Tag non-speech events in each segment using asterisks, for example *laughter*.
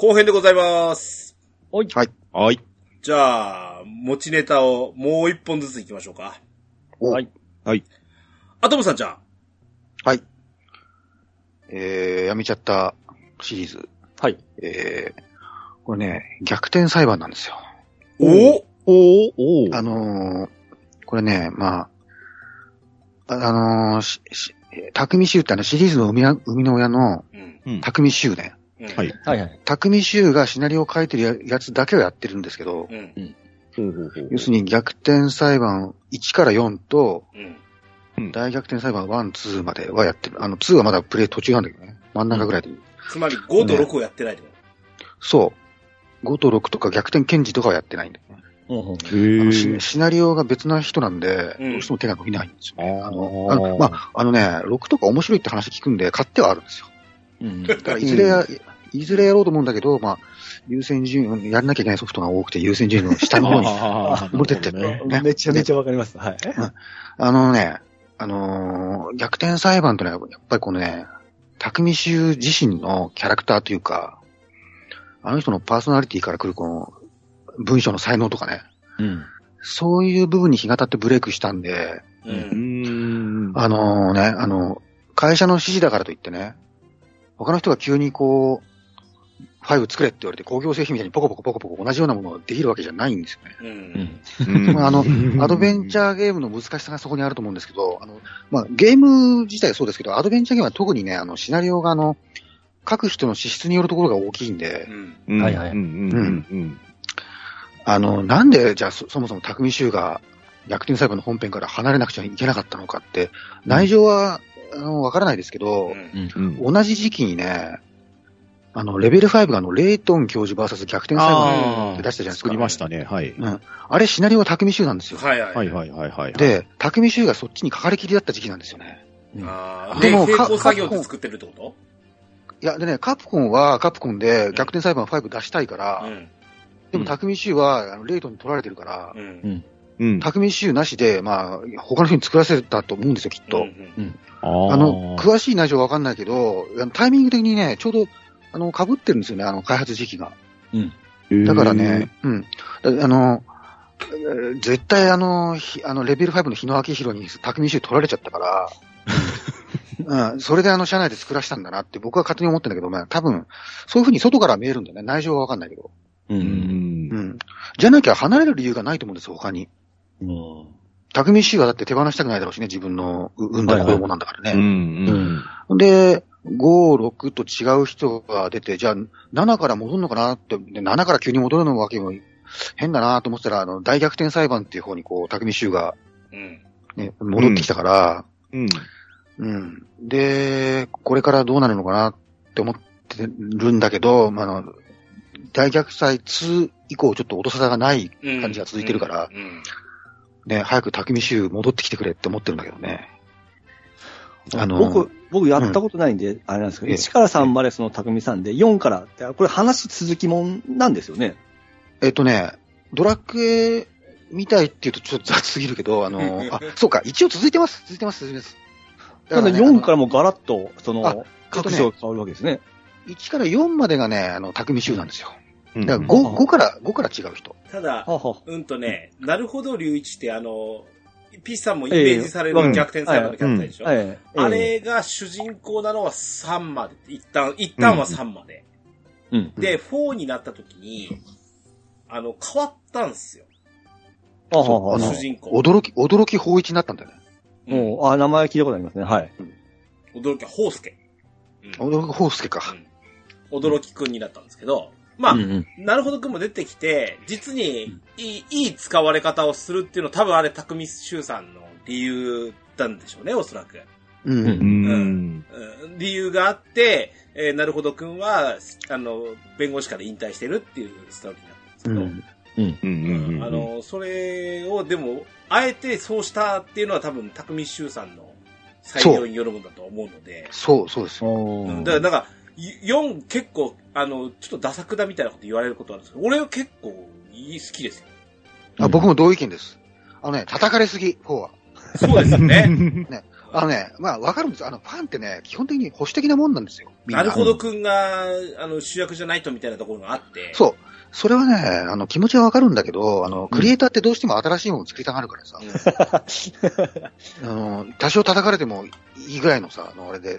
後編でございます。はい。はい。じゃあ、持ちネタをもう一本ずつ行きましょうか。おはい。はい。アトムさんじゃあ。はい。えー、やめちゃったシリーズ。はい。えー、これね、逆転裁判なんですよ。お？おー、おー。あのー、これね、まあ、ああのー、し、し、匠修ってあのシリーズの生みな生みの親の。匠修ね。うんはい。はいはい。匠修がシナリオを書いてるややつだけをやってるんですけど、うん。要するに逆転裁判1から4とうん。大逆転裁判1、2まではやってる。あの、2はまだプレイ途中なんだけどね。真ん中ぐらいでいい。つまり5と6をやってないってこそう。5と6とか逆転検事とかはやってないんだよね。シシナリオが別な人なんで、うんどうしても手が伸びないんですよね。あのあのまあ、あのね、6とか面白いって話聞くんで、買ってはあるんですよ。うんだからいずれや、いずれやろうと思うんだけど、まあ、優先順位、やらなきゃいけないソフトが多くて、優先順位の下の方に。*laughs* 持ってってなるほどねめちゃめちゃわかります。はい。あのね、あのー逆転裁判とね、やっぱりこのね、匠衆自身のキャラクターというか、あの人のパーソナリティから来るこの文章の才能とかね、うん。そういう部分に日が経ってブレイクしたんで、と。う。うんん。あのね、あの、会社の指示だからといってね、他の人が急にこう、5作れって言われて工業製品みたいにポコポコポコポコ同じようなものができるわけじゃないんですよね。うん。うん。まああの、アドベンチャーゲームの難しさがそこにあると思うんですけど、あの、まあ、ゲーム自体はそうですけど、アドベンチャーゲームは特にね、あの、シナリオがあの、書く人の資質によるところが大きいんで。う、ん。うんはいはい。うん。うん。うんあの、なんで、じゃあそ、そもそも匠衆が逆転裁判の本編から離れなくちゃいけなかったのかって、内情は、あの、わからないですけど、うんうんうん。同じ時期にね、あの、レベル5があの、レイトン教授 VS 逆転裁判って出したじゃないですか。作りましたね。はい。うん。あれ、シナリオは匠衆なんですよ。はいはい。はいはいはいはい。、で、匠衆がそっちにかかりきりだった時期なんですよね。あーで、でもか並行作業で作ってるってこいや、でね、カプコンはカプコンで逆転裁判5出したいから、とうん。でも匠衆はあのレイトンに取られてるから、うん。うん。匠衆なしで、まあ、他の人に作らせたと思うんですよ、きっと。うんああの、詳しい内情はわかんないけど、あのタイミング的にね、ちょうど、あの、被ってるんですよね、あの、開発時期が。だからね、うん。だあの、えー絶対あの、ひあの、レベル5の日野明宏に匠衆取られちゃったから、*laughs* うん、それであの、社内で作らせたんだなって僕は勝手に思ってんだけど、まあ、多分、そういう風に外から見えるんだよね。内情はわかんないけど。う。うん。うんん。じゃなきゃ離れる理由がないと思うんですよ、他に。うん。匠衆はだって手放したくないだろうしね、自分の産んだ子供なんだからうんね。うん。で、5、6と違う人が出て、じゃあ、7から戻るのかなって、で7から急に戻るのわけも変だなと思ってたら、あの、大逆転裁判っていう方にこう、匠衆が、うん。ね、戻ってきたから、うん。うん。で、これからどうなるのかなって思ってるんだけど、まあ、あの、大逆転2以降ちょっと音沙汰がないうん。感じが続いてるからうん。ね、早く匠衆戻ってきてくれって思ってるんだけどね。あの僕、僕やったことないんで、あれなんですけど、ええ1から3までその匠さんで、4からって、これ話続きもんなんですよね。えっとね、ドラクエみたいって言うとちょっと雑すぎるけど、あの、あ、そうか、一応続いてます。続いてます、続いてます。ただね4からもガラッと、そあの、各所が変わるわけですね。1から4までがね、あの、匠衆なんですよ。うん。だから 5, 5から、5から違う人。ただ、うんとね、なるほど龍一ってあの、ピッさんもイメージされるええ逆転裁判のキャラクターでしょ、ええあれが主人公なのは3まで。一旦、一旦は3まで。うん。で、4になった時に、あの、変わったんですよ。あ主人公。驚き、驚き法一になったんだよね。うんもう、あ、名前聞いたことありますね。はい。驚きは、ホースケ。うん驚き法介か。驚きくんになったんですけど、まあ、うんうんなるほどくんも出てきて、実にいい、いい使われ方をするっていうのは多分あれ、匠修さんの理由なんでしょうね、おそらく。うん。うんうん。うん理由があって、えーなるほどくんは、あの、弁護士から引退してるっていうストーリーなんですけど、うん。うんうんうん。あ、の、それを、でも、あえてそうしたっていうのは多分、匠修さんの採用によるものだと思うので、そう、そうですよ。おーうんだから、なんか、4結構、あの、ちょっとダサくだみたいなこと言われることあるんですけど、俺は結構いい好きですよ。あ僕も同意見です。あのね、叩かれすぎ、4は。そうですよね。*laughs* あのね、まあわかるんですあの、ファンってね、基本的に保守的なもんなんですよ。なるほどくんが、あの、主役じゃないとみたいなところがあって。そう。それはね、あの、気持ちはわかるんだけど、あの、クリエイターってどうしても新しいものを作りたがるからさ、あの、多少叩かれてもいいぐらいのさ、あの、あれで、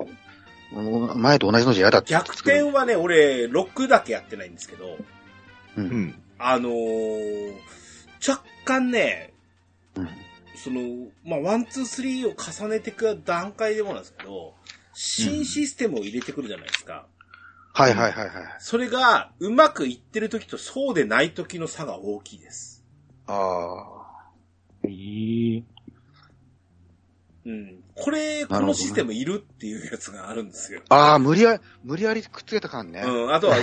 前と同じのじゃ嫌だって逆転はね、俺、6だけやってないんですけど、う。うんん。あのー、若干ね、うんその、まあ、 one、two、three を重ねていく段階でもなんですけど、新システムを入れてくるじゃないですか。はいはいはいはい。それが、うまくいってる時とそうでない時の差が大きいです。ああ。えーうん。これ、このシステムいるっていうやつがあるんですよ。ああ、無理やり、無理やりくっつけた感ね。うん。あとは、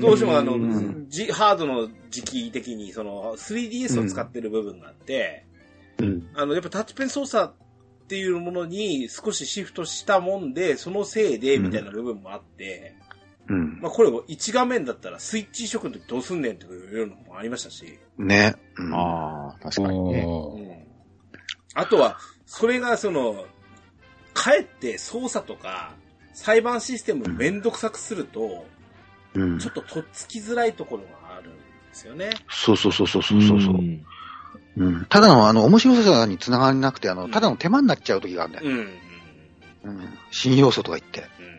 どうしてもあのうん、じハードの時期的に、その、3DS を使ってる部分があって、うん。あの、やっぱタッチペン操作っていうものに少しシフトしたもんで、そのせいで、みたいな部分もあって、うん。まあこれを1画面だったらスイッチ移植の時どうすんねんっていうのもありましたし、ね。うんああ、確かにね。うん。あとは、それがその、かえって操作とか、裁判システムをめんどくさくすると、うんちょっととっつきづらいところがあるんですよね。そうそうそうそうそうそう。んうん。ただの、あの、面白さにつながりなくて、あの、ただの手間になっちゃう時があるんだよ。うん。うん。うん。新要素とか言って。うん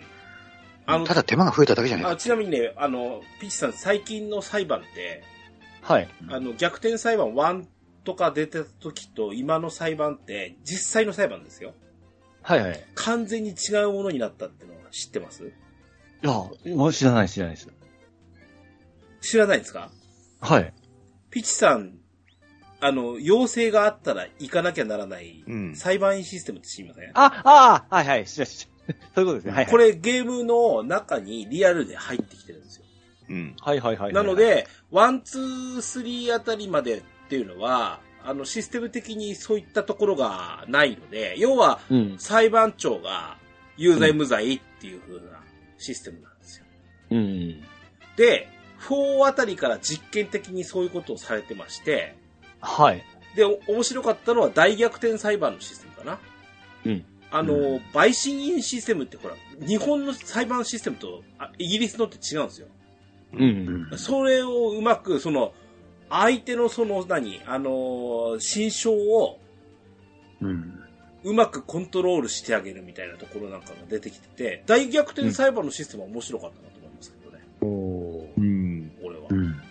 あのた、だ手間が増えただけじゃないあちなみにね、あの、ピッチさん、最近の裁判って、はい。あの、逆転裁判1とか出てた時と今の裁判って、実際の裁判ですよ。はいはい。完全に違うものになったってのは知ってます？いや、もう知らない知らないです。知らないですか？はい。ピッチさん、あの、要請があったら行かなきゃならないうん裁判員システムって知りません、あ、ああ、はいはい、知ら知ら *laughs* そういうことですね。はい、はい。こ、れゲームの中にリアルで入ってきてるんですよ。うん。はいはいはい。なの、で、 one、two、three あたりまでっていうのは、あの、システム的にそういったところがないので、要は、うん。裁判長が有罪無罪っていう風なシステムなんですよ。うん。で、4あたりから実験的にそういうことをされてまして、はい。で、お面白かったのは大逆転裁判のシステムかな。うん。あの、う陪審員システムってほら、日本の裁判システムとあイギリスのって違うんですよ。うん。うん。それをうまく、その、相手のその何、あのー、心象をうまくコントロールしてあげるみたいなところなんかが出てきてて、大逆転裁判のシステムは面白かったなと思いますけどね、おーうん。俺はう。ん。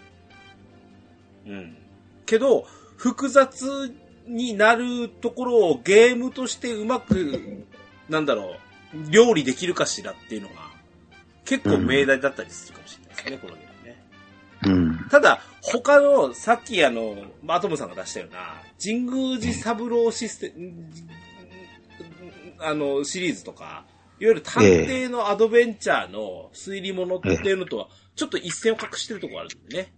うん。けど、複雑になるところをゲームとしてうまく、なんだろう、料理できるかしらっていうのが、結構命題だったりするかもしれないですね、このゲームね。うん。ただ、他の、さっきあの、アトムさんが出したような、神宮寺三郎システム、あの、シリーズとか、いわゆる探偵のアドベンチャーの推理物っていうのとは、ちょっと一線を画してるところあるんでね。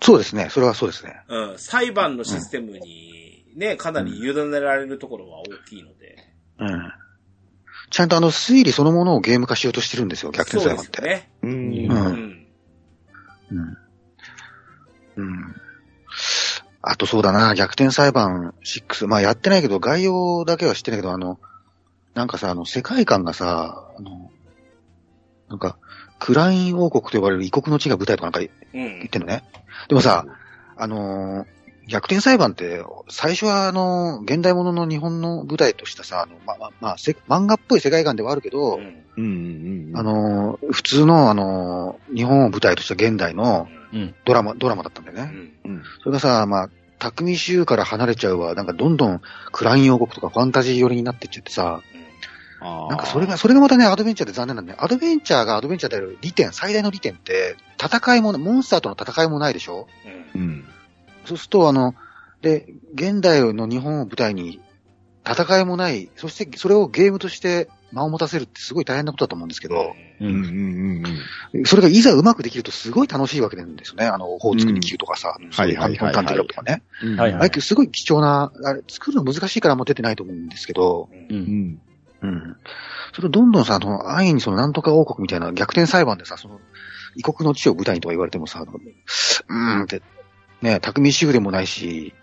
そうですね。それはそうですね。うん、裁判のシステムにね、かなり委ねられるところは大きいので。うん。ちゃんとあの、推理そのものをゲーム化しようとしてるんですよ、逆転そう裁判って。ですよね。うん。うんうん。うん。うん。あとそうだな、逆転裁判6。まあやってないけど、概要だけは知ってないけど、あの、なんかさ、あの、世界観がさ、あの、なんか、クライン王国と呼ばれる異国の地が舞台とかなんか言うんっ。てんのね。でもさ、あのー逆転裁判って、最初はあの、現代物の日本の舞台としたさ、あの、ま、ま、まあ、せ漫画っぽい世界観ではあるけど、うん。うん。うん。あ、のー普通のあのー日本を舞台とした現代のうん。ドラマ、ドラマだったんだよね。うん。うん。それがさ、まあ、匠州から離れちゃうわ、なんかどんどんクライン王国とかファンタジー寄りになってっちゃってさ、あなんかそれが、それがまたね、アドベンチャーで残念なんだね。アドベンチャーがアドベンチャーである利点、最大の利点って、戦いも、モンスターとの戦いもないでしょ？うん。うん。そうすると、あの、で、現代の日本を舞台に戦いもない、そしてそれをゲームとして間を持たせるってすごい大変なことだと思うんですけど、ううん。うん。うん。それがいざうまくできるとすごい楽しいわけなんですよね。あの、法作り級とかさ、うんそういうはいはいはいはとかね。はいあれすごい貴重な、あれ、作るの難しいからあんま出てないと思うんですけど、う。うん。うんん。うん。それをどんどんさ、あの、安易にそのなんとか王国みたいな逆転裁判でさ、その、異国の地を舞台にとか言われてもさ、うーんって、ね、匠主婦でもないし、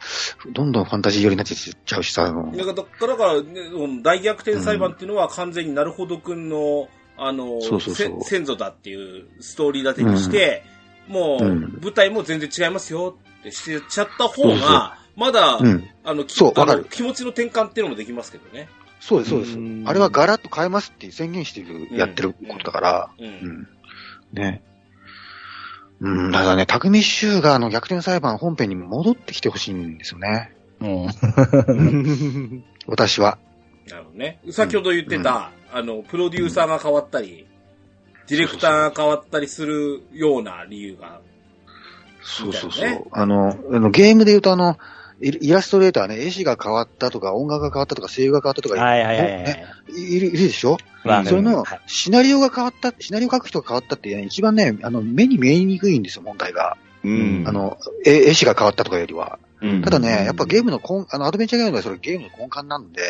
どんどんファンタジー寄りになっていっちゃうしさ、だから、だからね、大逆転裁判っていうのは完全になるほどくんの、あの、そうそうそうせ先祖だっていうストーリー立てにして、もう、うん舞台も全然違いますよってしてちゃった方そうそうが、まだ、うん。あの、きそう気持ちの転換っていうのもできますけどね。そうです、そうですうん。あれはガラッと変えますって宣言してやってることだから。ね。うん、だからね、匠衆があの逆転裁判本編に戻ってきてほしいんですよね。うん。私は。なるほどね。先ほど言ってた、あの、プロデューサーが変わったり、ディレクターが変わったりするような理由が。そうそうそう。あの、あのゲームで言うとあの、イイラストレーターね、絵師が変わったとか、音楽が変わったとか、声優が変わったとか、はいはいはいはねい。いるいるでしょ？わかるそれのはい、シナリオが変わった、シナリオ書く人が変わったって、ね、一番ね、あの、目に見えにくいんですよ、問題が。うんあ、の、絵絵師が変わったとかよりは。うんただね、やっぱゲームの根、あの、アドベンチャーゲームはそれゲームの根幹なんで、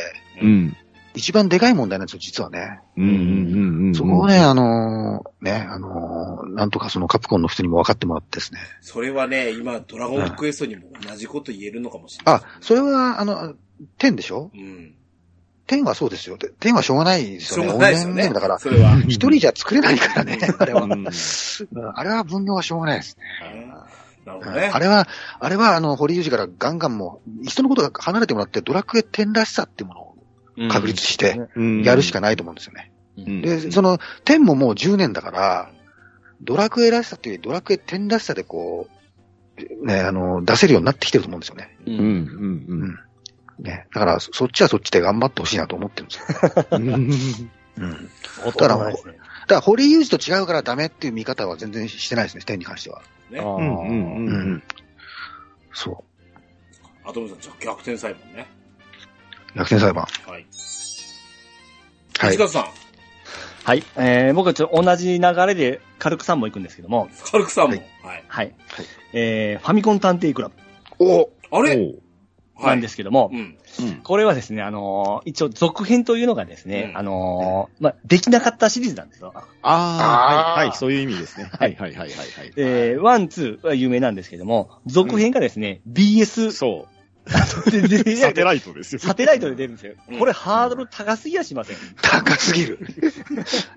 うん。一番でかい問題なんですよ、実はね。うんうんうんうん。そこをね、あのーね、あのーなんとかそのカプコンの人にも分かってもらってですね。それはね、今、ドラゴンクエストにも同じこと言えるのかもしれない。あ、それは、あの、10でしょ？うん。?10 はそうですよ。で10はしょうがないですしょうよね。がないですよねだから、それは。一人じゃ作れないからね、あれは。あれは分業はしょうがないですね。なるほどね。あれは、あれは、あの、堀裕二からガンガンもう、人のことが離れてもらって、ドラクエ10らしさっていうものを確立して、うんやるしかないと思うんですよね。うんで、その、10ももう10年だから、ドラクエらしさっていうよりドラクエ10らしさでこう、ね、あの、出せるようになってきてると思うんですよね。うんうんうんね。だから、そそっちはそっちで頑張ってほしいなと思ってるんですよ。うん。だからね。だから、堀裕二と違うからダメっていう見方は全然してないですね、10に関しては。ね。うんうんうんうん。そアトムさん、じゃあ逆転裁判ね。う。逆転裁判。はい。はいさん、はい。えー、僕はちょっと同じ流れで軽く3本行くんですけども、カルクさんも。ははいい。はい。えー、ファミコン探偵クラブおあれ？なんですけども、うん。うんこれはですね、あのー一応続編というのがですね、うんあのーまあ、できなかったシリーズなんですよ。ああはい、はい、そういう意味ですね。はい、はい、はい、はい。はいえー、 one、two は有名なんですけども、続編がですね、BS そう。*laughs* サテライトですよ。サテライトで出るんですようん。これハードル高すぎやしません。高すぎる。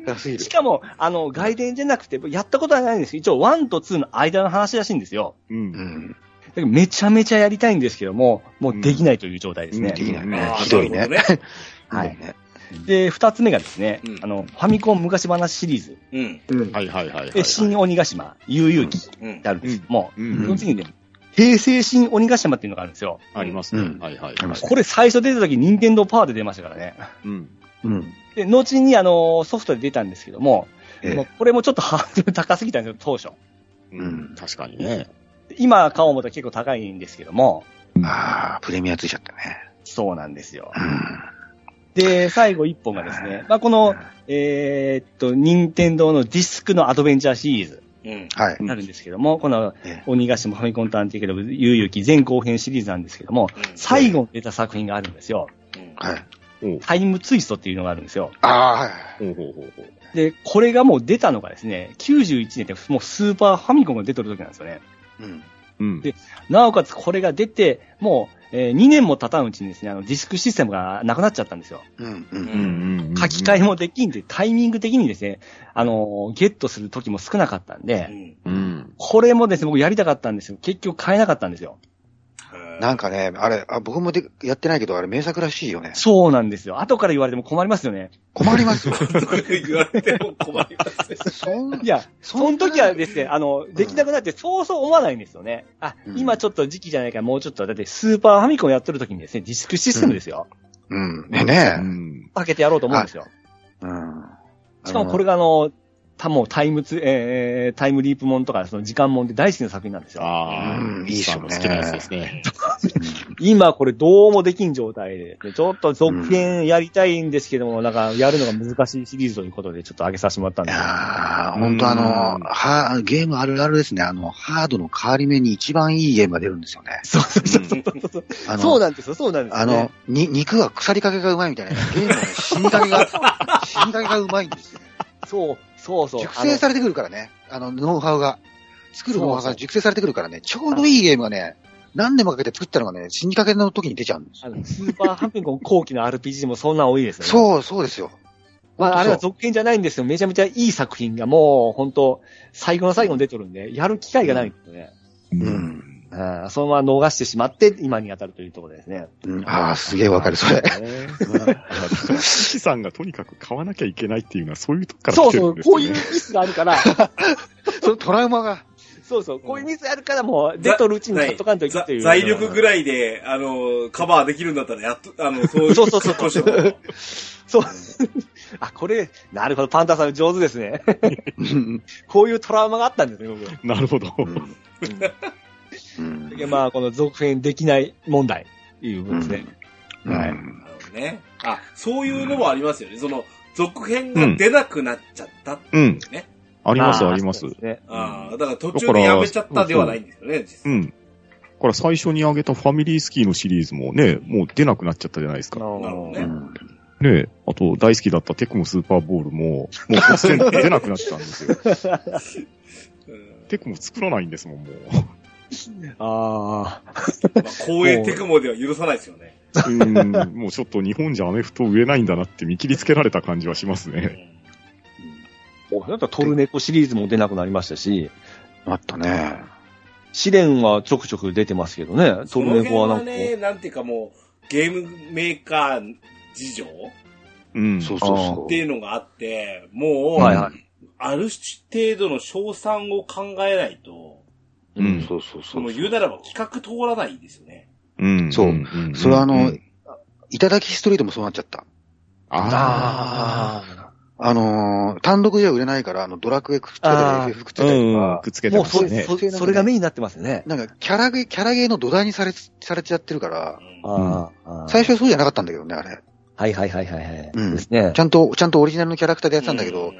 高すぎるし。かも、あの、外伝じゃなくて、やったことはないんですけど、一応1と2の間の話らしいんですよ。う。うんめちゃめちゃやりたいんですけども、もうできないという状態ですね。うんできないねひどいね。*laughs* はい。で、二つ目がですね、うんあの、ファミコン昔話シリーズ。うん。うん。はい、はい、はい。で、新鬼ヶ島、悠々記っうんて。あるんですけども、うんその次にね、平成新鬼ヶ島っていうのがあるんですよ。ありますねうん。はい、はい。これ最初出た時、任天堂パワーで出ましたからね。うん。うん。で、後にあの、ソフトで出たんですけども、ええこれもちょっとハードル高すぎたんですよ、当初。うん。確かにね。今買おう思ったら結構高いんですけども、ああ、プレミアついちゃったね。そうなんですよ。うん。で、最後一本がですね、まあ、この、えーっと、任天堂のディスクのアドベンチャーシリーズうん。はい。になるんですけども、このええ鬼ヶ島ファミコン探偵クラブ悠々記前後編シリーズなんですけども、うん最後に出た作品があるんですよ。うんはい。タイムツイストっていうのがあるんですよ。ああ、はい。ほうほうほうほう。で、これがもう出たのがですね、91年ってもうスーパーファミコンが出てる時なんですよね。うん。うん。でなおかつこれが出て、もう、え2年も経たんうちにですね、あのディスクシステムがなくなっちゃったんですよ。うん。う。うんんうん。書き換えもできんで、タイミング的にですね、あの、ゲットする時も少なかったんうで、ん。うん。これもですね、僕やりたかったんですよ。結局買えなかったんですよ。なんかね、あれ、あ僕もでやってないけど、あれ名作らしいよね。そうなんですよ。後から言われても困りますよね。困りますよ。*laughs* 言われても困りますね。そんいや、その時はですね、あの、できなくなってそうそう思わないんですよね。あ、うん今ちょっと時期じゃないからもうちょっと、だってスーパーファミコンやってる時にですね、ディスクシステムですよ。うん。ねねうん。かけてやろうと思うんですよ。うん。しかもこれがあの、たもうタイムツ、えー、タイムリープもんとか、その時間もんで大好きな作品なんですよ。ああ、うんいいっすよね好きなやつですね。*laughs* 今これどうもできん状態でですね、ちょっと続編やりたいんですけども、なんかやるのが難しいシリーズということでちょっと上げさせてもらったんいですやー、本当あの、は、ゲームあるあるですね。あの、ハードの変わり目に一番いいゲームが出るんですよね。そうそうそうそうそう。あの、そうなんですよ、そうなんですよ、あの、に、肉は腐りかけがうまいみたいな。ゲームのね死にかけが、*laughs* 死にかけがうまいんですよ。そう、そうそう。熟成されてくるからね。あの、ノウハウが。作る方法が熟成されてくるからね、ちょうどいいゲームがね、何年もかけて作ったのがね、死にかけの時に出ちゃうんですよ。あの、スーパーハンピンコン後期の RPG でもそんな多いですよね。そう、そうですよ。まあ、あれは続編じゃないんですよ。めちゃめちゃいい作品がもう、本当最後の最後に出てるんで、やる機会がないんですよね。ううん。ん。うん、そのまま逃してしまって、今に当たるというところですね。うん、ああ、すげえわかる、それ。資産がとにかく買わなきゃいけないっていうのはそういうとこからそうそう、来てるん。ですよね。こういうミスがあるから、そのトラウマが。そうそう、こういうミスあるからもう、出とるうちに買っとかん。といけざっていう。財力ぐらいで、あの、カバーできるん。だったら、やっと、あの、そういうそうそうそうそう。あ、これ、なるほど、パンタさん。上手ですね。うん。こういうトラウマがあったんですね、僕。なるほど。うんでまあ、この続編できない問題、いう部分ですね。はいなるほどね。あ、そういうのもありますよね。その、続編が出なくなっちゃったってうん。いうね。あります、ありますね。ああ、だから途中でやめちゃったではないんですよね、実う際。ん。だから最初に挙げたファミリースキーのシリーズもね、もう出なくなっちゃったじゃないですか。なるほどねうんねあと大好きだったテクモスーパーボールも、もう突然出なくなっちゃったんですよ。う *laughs* んテクモ作らないんですもん、もう。*laughs* ああ。まあ、公営テクモでは許さないですよね。うん、もうちょっと日本じゃアメフト売れないんだなって見切りつけられた感じはしますね。だったらトルネコシリーズも出なくなりましたし、あったね。試練はちょくちょく出てますけどね。トルネコはなんか。ね、なんていうかもう、ゲームメーカー事情っうん。そうそうそていうのがあって、もう、はいはい。ある程度の賞賛を考えないと、う。うん、そうそうそ。そうの言うならば企画通らないですよね。うん。そうそれはあのうんいただきストリートもそうなっちゃった。あああのー単独じゃ売れないから、あの、ドラクエくっつけたり、FF くっつあ。けたりとうん。かくっ、つけあ。もうそ、ね。そ、それがメインになってますね。なんか、キャラゲー、キャラゲーの土台にされ、されちゃってるから、ああ。最初はそうじゃなかったんだけどね、あれ。はいはいはいはいはい。うんですねち。ゃんと、ちゃんとオリジナルのキャラクターでやってたんだけうど、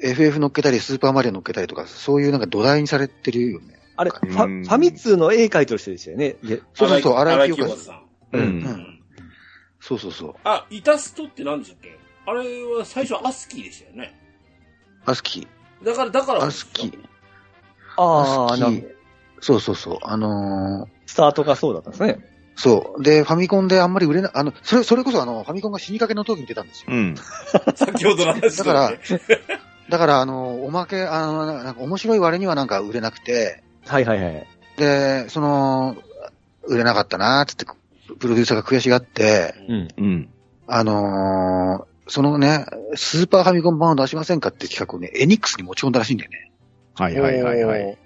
FF 乗っけたり、スーパーマリオ乗っけたりとか、そういうなんか土台にされてるよね。あれ、フうんァファミ通の絵描いてる人でしたよね。でそうそうそう、荒荒井清和さん。うん。うんそうそうそう。あ、イタストって何でしたっけ？あれは最初アスキーでしたよね。アスキー。だから、だから。アスキー。ああ、なんかそうそうそう。あのースタートがそうだったんですね。そう。で、ファミコンであんまり売れない、あの、それ、それこそあの、ファミコンが死にかけの時に出たんですよ。うん。*laughs* 先ほどの話だから、だから、あの、おまけ、あの、なんか面白い割にはなんか売れなくて、はいはいはい。で、その、売れなかったなーってって、プロデューサーが悔しがって、うん。うん。あのーそのね、スーパーファミコン版を出しませんかって企画をね、エニックスに持ち込んだらしいんだよね。はいはいはいはい。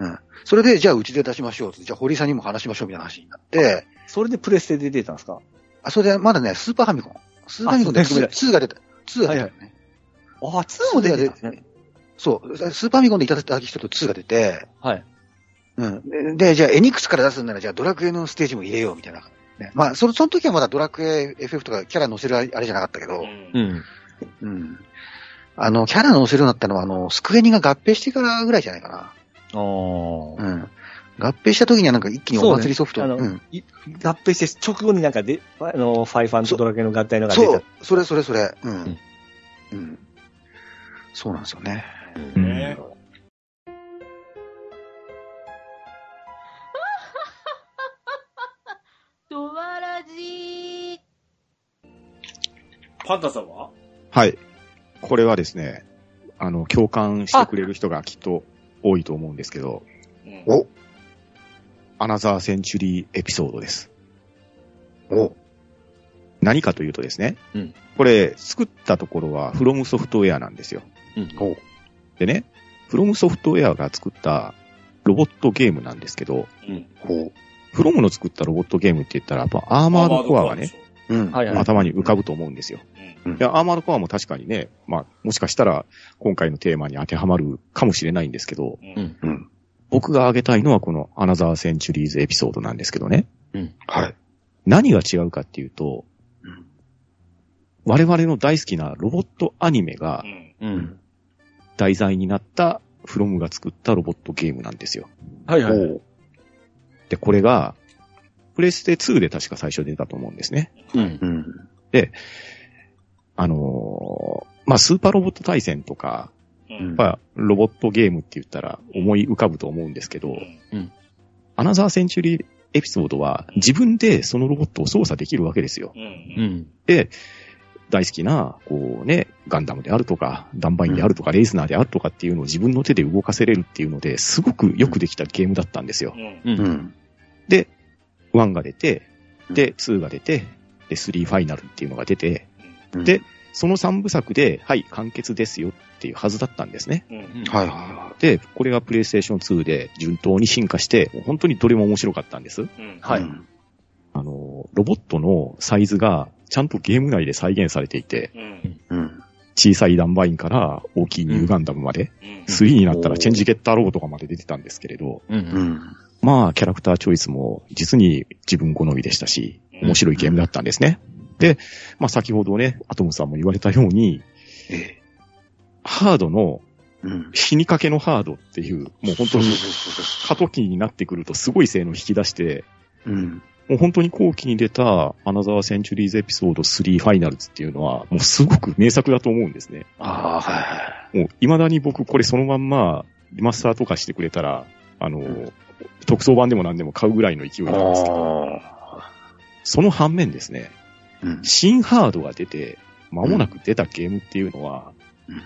それで、じゃあうちで出しましょうって、じゃあ堀さんにも話しましょうみたいな話になって、それでプレステで出たんですか？あ、それでまだね、スーパーファミコン。スーパーファミコンであスーパーファミコン 2, が出た。2が出たよね。ああ、2も出てたんですね。そう。スーパーファミコンでいただきスト2が出て、はい。うん。で、でじゃあエニックスから出すんなら、じゃあドラクエのステージも入れようみたいな。ね、まあ、その、その時はまだドラクエ FF とかキャラ乗せるあれじゃなかったけど、うん。うん。あの、キャラ乗せるようになったのは、あの、スクエニが合併してからぐらいじゃないかな。ああ。うん。合併した時にはなんか一気にお祭りソフト。ねあのうん。い合併して直後になんかで、あの、ファイファンとドラケンの合体のが出たそう。、それそれそれ。うん。んうん。そうなんですよね。ねパンタさんは？はい。これはですね、あの、共感してくれる人がきっと多いと思うんですけど、うんおアナザーセンチュリーエピソードです。お何かというとですね、うんこれ、作ったところは、フロムソフトウェアなんですよ。おでね、フロムソフトウェアが作ったロボットゲームなんですけど、うん。おフロムの作ったロボットゲームって言ったら、やっぱアーマードコアがね、うん。はいはい頭に浮かぶと思うんですよ。うん。いや、アーマードコアも確かにね、まあ、もしかしたら今回のテーマに当てはまるかもしれないんですけど、うん。うん。僕が挙げたいのはこのアナザーセンチュリーズエピソードなんですけどね。はい。何が違うかっていうと、うん我々の大好きなロボットアニメがうん。うん。題材になったフロムが作ったロボットゲームなんですよ。はいはい。で、これが、プレステ2で確か最初出たと思うんですね。うん。うん。あのーまあ、スーパーロボット対戦とか、ううんやっぱロボットゲームって言ったら思い浮かぶと思うんですけど、うんアナザーセンチュリーエピソードは自分でそのロボットを操作できるわけですよ。うん。で、大好きな、こうね、ガンダムであるとか、ダンバインであるとか、レイスナーであるとかっていうのを自分の手で動かせれるっていうので、すごくよくできたゲームだったんですよ。うん。うん。うん。で、1が出て、で、2が出て、で、3ファイナルっていうのが出て、うんで、その3部作で、はい、完結ですよっていうはずだったんですね。うん。はいはで、これがプレイステーション2で順当に進化して、本当にどれも面白かったんです。はいうんあの、ロボットのサイズがちゃんとゲーム内で再現されていて、うん。うん。小さいダンバインから大きいニューガンダムまで、うん。3になったらチェンジゲッターロボとかまで出てたんですけれど、うん。うん。まあ、キャラクターチョイスも実に自分好みでしたし、面白いゲームだったんですね。で、まあ先ほどね、アトムさんも言われたように、ええ。ハードの、うん。死にかけのハードっていう、もう本当に過渡期になってくるとすごい性能引き出して、そう。うん。もう本当に後期に出たアナザーセンチュリーズエピソード3ファイナルズっていうのは、もうすごく名作だと思うんですね。ああ、はいはい。もう未だに僕これそのまんまリマスターとかしてくれたら、あの、特装版でも何でも買うぐらいの勢いなんですけど、あその反面ですね、あ。うん。新ハードが出て、間もなく出たゲームっていうのは、うん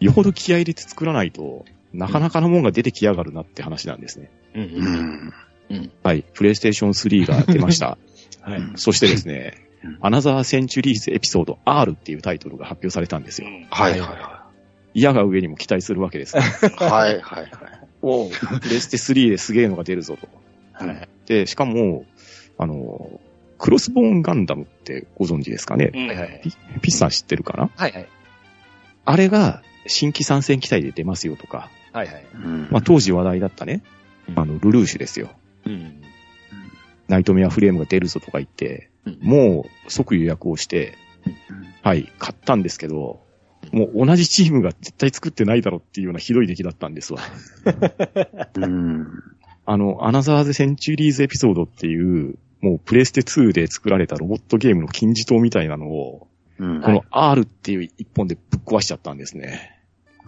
よほど気合い入れて作らないと、なかなかのもんが出てきやがるなって話なんですね。う。うんん。はい。プレイステーション3が出ました。*laughs* はい。そしてですねうん、アナザーセンチュリーズエピソード R っていうタイトルが発表されたんですよ。はいは嫌が上にも期待するわけです。いはい。はいはいはい。おうプレステ3ですげえのが出るぞと。はい。で、しかも、あの、クロスボーンガンダムってご存知ですかね、うん。はいはい。ピピッサン知ってるかな？はいはい。あれが新規参戦機体で出ますよとか、はいはい。うんまあ当時話題だったね、あの、ルルーシュですよ。うん。ナイトメアフレームが出るぞとか言って、うんもう即予約をして、はい、買ったんですけど、もう同じチームが絶対作ってないだろっていうようなひどい出来だったんですわ。うん。あの、アナザーズ・センチュリーズ・エピソードっていう、もうプレステ2で作られたロボットゲームの金字塔みたいなのを、うん。この R っていう一本でぶっ壊しちゃったんですね。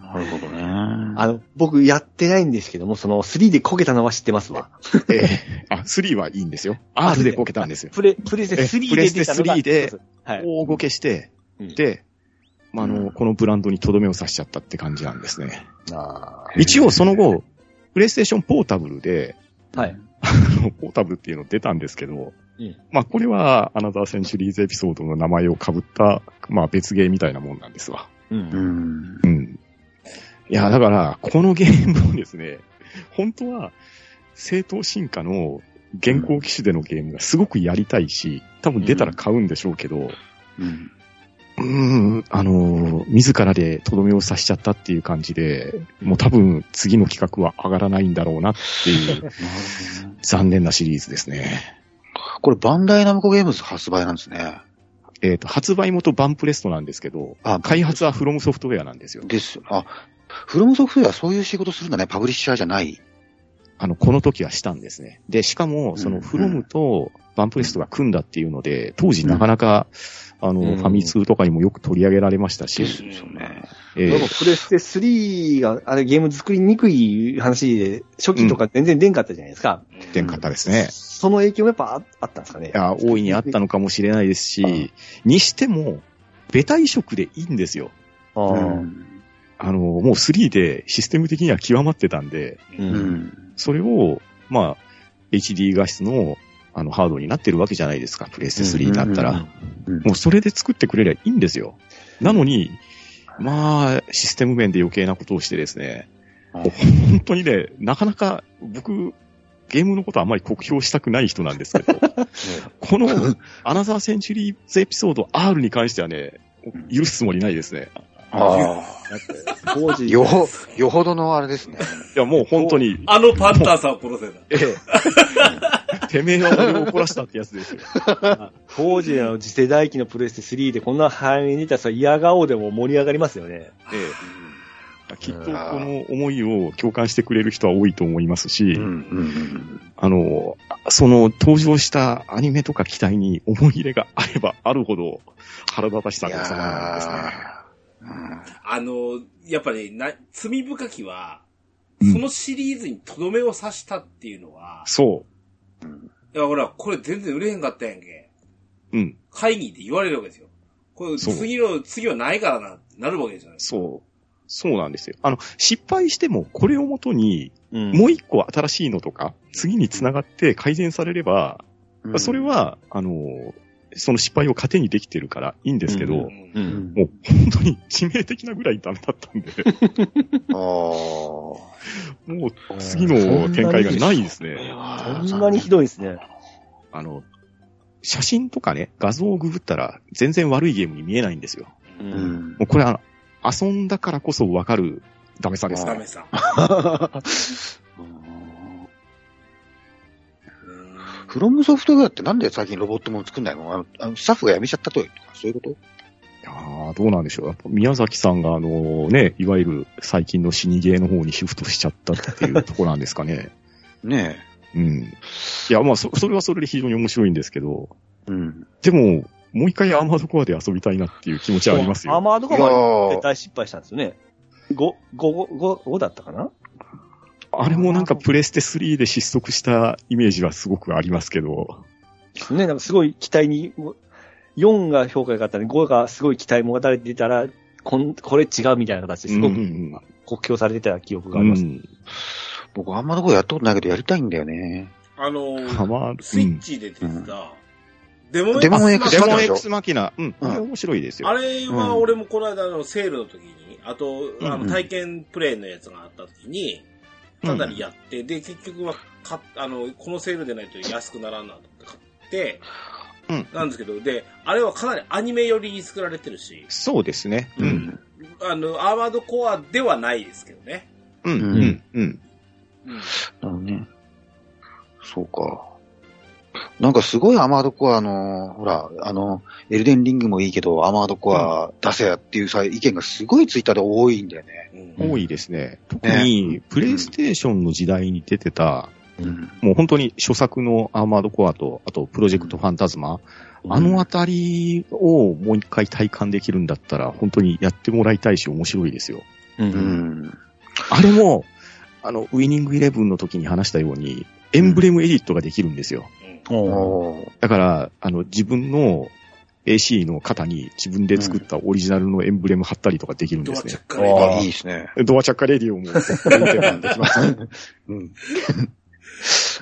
なるほどね。あの、僕やってないんですけども、その3でこけたのは知ってますわ。ええあ、3はいいんですよ。R でこけたんですよ。プレ、プレステ3でえプレステ出たのが3でそうそうはい。大ごけして、うんで、まあ、あの、うんこのブランドにとどめを刺しちゃったって感じなんですね。あ一応その後、プレイステーションポータブルで、ーはい。ポータブルっていうの出たんですけど、うんまあこれはアナザーセンチュリーズエピソードの名前を被った、まあ別ゲーみたいなもんなんですわ。う。うんん。うん。いや、だから、このゲームをですね、本当は、正当進化の現行機種でのゲームがすごくやりたいし、多分出たら買うんでしょうけど、うん。うーん、あの、自らでとどめを刺しちゃったっていう感じで、もう多分次の企画は上がらないんだろうなっていう *laughs* 残念なシリーズですね。これ、バンダイナムコゲームズ発売なんですね。えっ、と、発売元バンプレストなんですけど、あ開発はフロムソフトウェアなんですよ。ですよ。あ、フロムソフトウェアはそういう仕事するんだね。パブリッシャーじゃない。あの、この時はしたんですね。で、しかも、そのうんフロムとバンプレストが組んだっていうので、当時なかなか、あの、うんファミ通とかにもよく取り上げられましたし、ですよね。えーなんかプレステ3が、あれゲーム作りにくい話で、初期とか全然出んかったじゃないですか。出んかったですね。その影響もやっぱああったんですかね。いや、大いにあったのかもしれないですし、にしても、ベタ移植でいいんですよ。あーうん。あの、もう3でシステム的には極まってたんで、う。うんん。それを、まあ、HD 画質の、あの、ハードになってるわけじゃないですか、プレステ3だったら。うんもうそれで作ってくれりゃいいんですよ。なのに、まあ、システム面で余計なことをしてですね、うん本当にね、なかなか僕、ゲームのことあんまり酷評したくない人なんですけど、*laughs* このアナザーセンチュリーズエピソード R に関してはね、許すつもりないですね。あ当時あ。よほ、よほどのあれですね。いや、もう本当に、あのパンターさんを殺せた。ええ、てめえは俺を怒らしたってやつですよ。*laughs* 当時の次世代機のプレステ3でこんな早めに出たらさ、嫌顔でも盛り上がりますよね。ええ、きっとこの思いを共感してくれる人は多いと思いますし、うん。うん。あの、その登場したアニメとか機体に思い入れがあればあるほど腹立たしさいやが収まらないですね。ーあの、やっぱり、な、罪深きは、そのシリーズにとどめを刺したっていうのは、そいや、ほら、これ全然売れへんかったやんけ。う。うん。会議で言われるわけですよ。これ、次の、次はないからな、ってなるわけですよね。そう。そうなんですよ。あの、失敗しても、これをもとに、うんもう一個新しいのとか、次に繋がって改善されれば、うんそれ、は、あの、その失敗を糧にできてるからいいんですけど、ううんうん。もう本当に致命的なぐらいダメだったんで、ああ。*laughs* もう次の展開がないですね。そんなにひどいですね。あの、写真とかね、画像をググったら全然悪いゲームに見えないんですよ。う。うんん。もうこれは遊んだからこそわかるダメさですね。ダメさ。*laughs* フロムソフトウェアってなんで最近ロボットもの作んないの？あのあのスタッフが辞めちゃったとか、そういうこと？いやーどうなんでしょう。やっぱ宮崎さんがあのね、いわゆる最近の死にゲーの方にシフトしちゃったっていうところなんですかね。*laughs* ねうん。いや、まあそ、それはそれで非常に面白いんですけど、え。うん。でも、もう一回アーマードコアで遊びたいなっていう気持ちはありますよ。アーマードコアーで大失敗したんですよね。5、5、5、5だったかな？あれもなんかプレステ3で失速したイメージはすごくありますけど、ね、なんかすごい期待に、4が評価があったのに5がすごい期待もたれてたら、こん、これ違うみたいな形ですごくうんうん酷評されてた記憶うがあります。ん。僕あんまどこやったことないけどやりたいんだよね。あのハマる。スイッチで出てた、デモデモエクスデモマキナでしょ X マキナ。うん。あれ面白いですよ。あれは俺もこの間のセールの時に、あと、あうんの体験プレイのやつがあった時に、かなりやって、で、結局はか、あの、このセールでないと安くならんなと思って買って、うんなんですけど、で、あれはかなりアニメ寄りに作られてるし、そうですね。う。うんん。あの、アーマードコアではないですけどね。うん。ううんん。うん。うん。なのね。そうか。なんかすごいアーマードコアの、ほら、あの、エルデンリングもいいけど、アーマードコア出せやっていうさ、意見がすごいツイッターで多いんだよね。うん多いですね。特に、プレイステーションの時代に出てた、うん。もう本当に初作のアーマードコアと、あとプロジェクトファンタズマ、あのあたりをもう一回体感できるんだったら、本当にやってもらいたいし面白いですよ。う。うんん。あれも、あの、ウィニングイレブンの時に話したように、エンブレムエディットができるんですよ。だから、あの、自分の AC の肩に自分で作ったオリジナルのエンブレム貼ったりとかできるんですねドアチャッ。カレーああ、いいですね。ドアチャッカレディオもできます。*laughs* うん。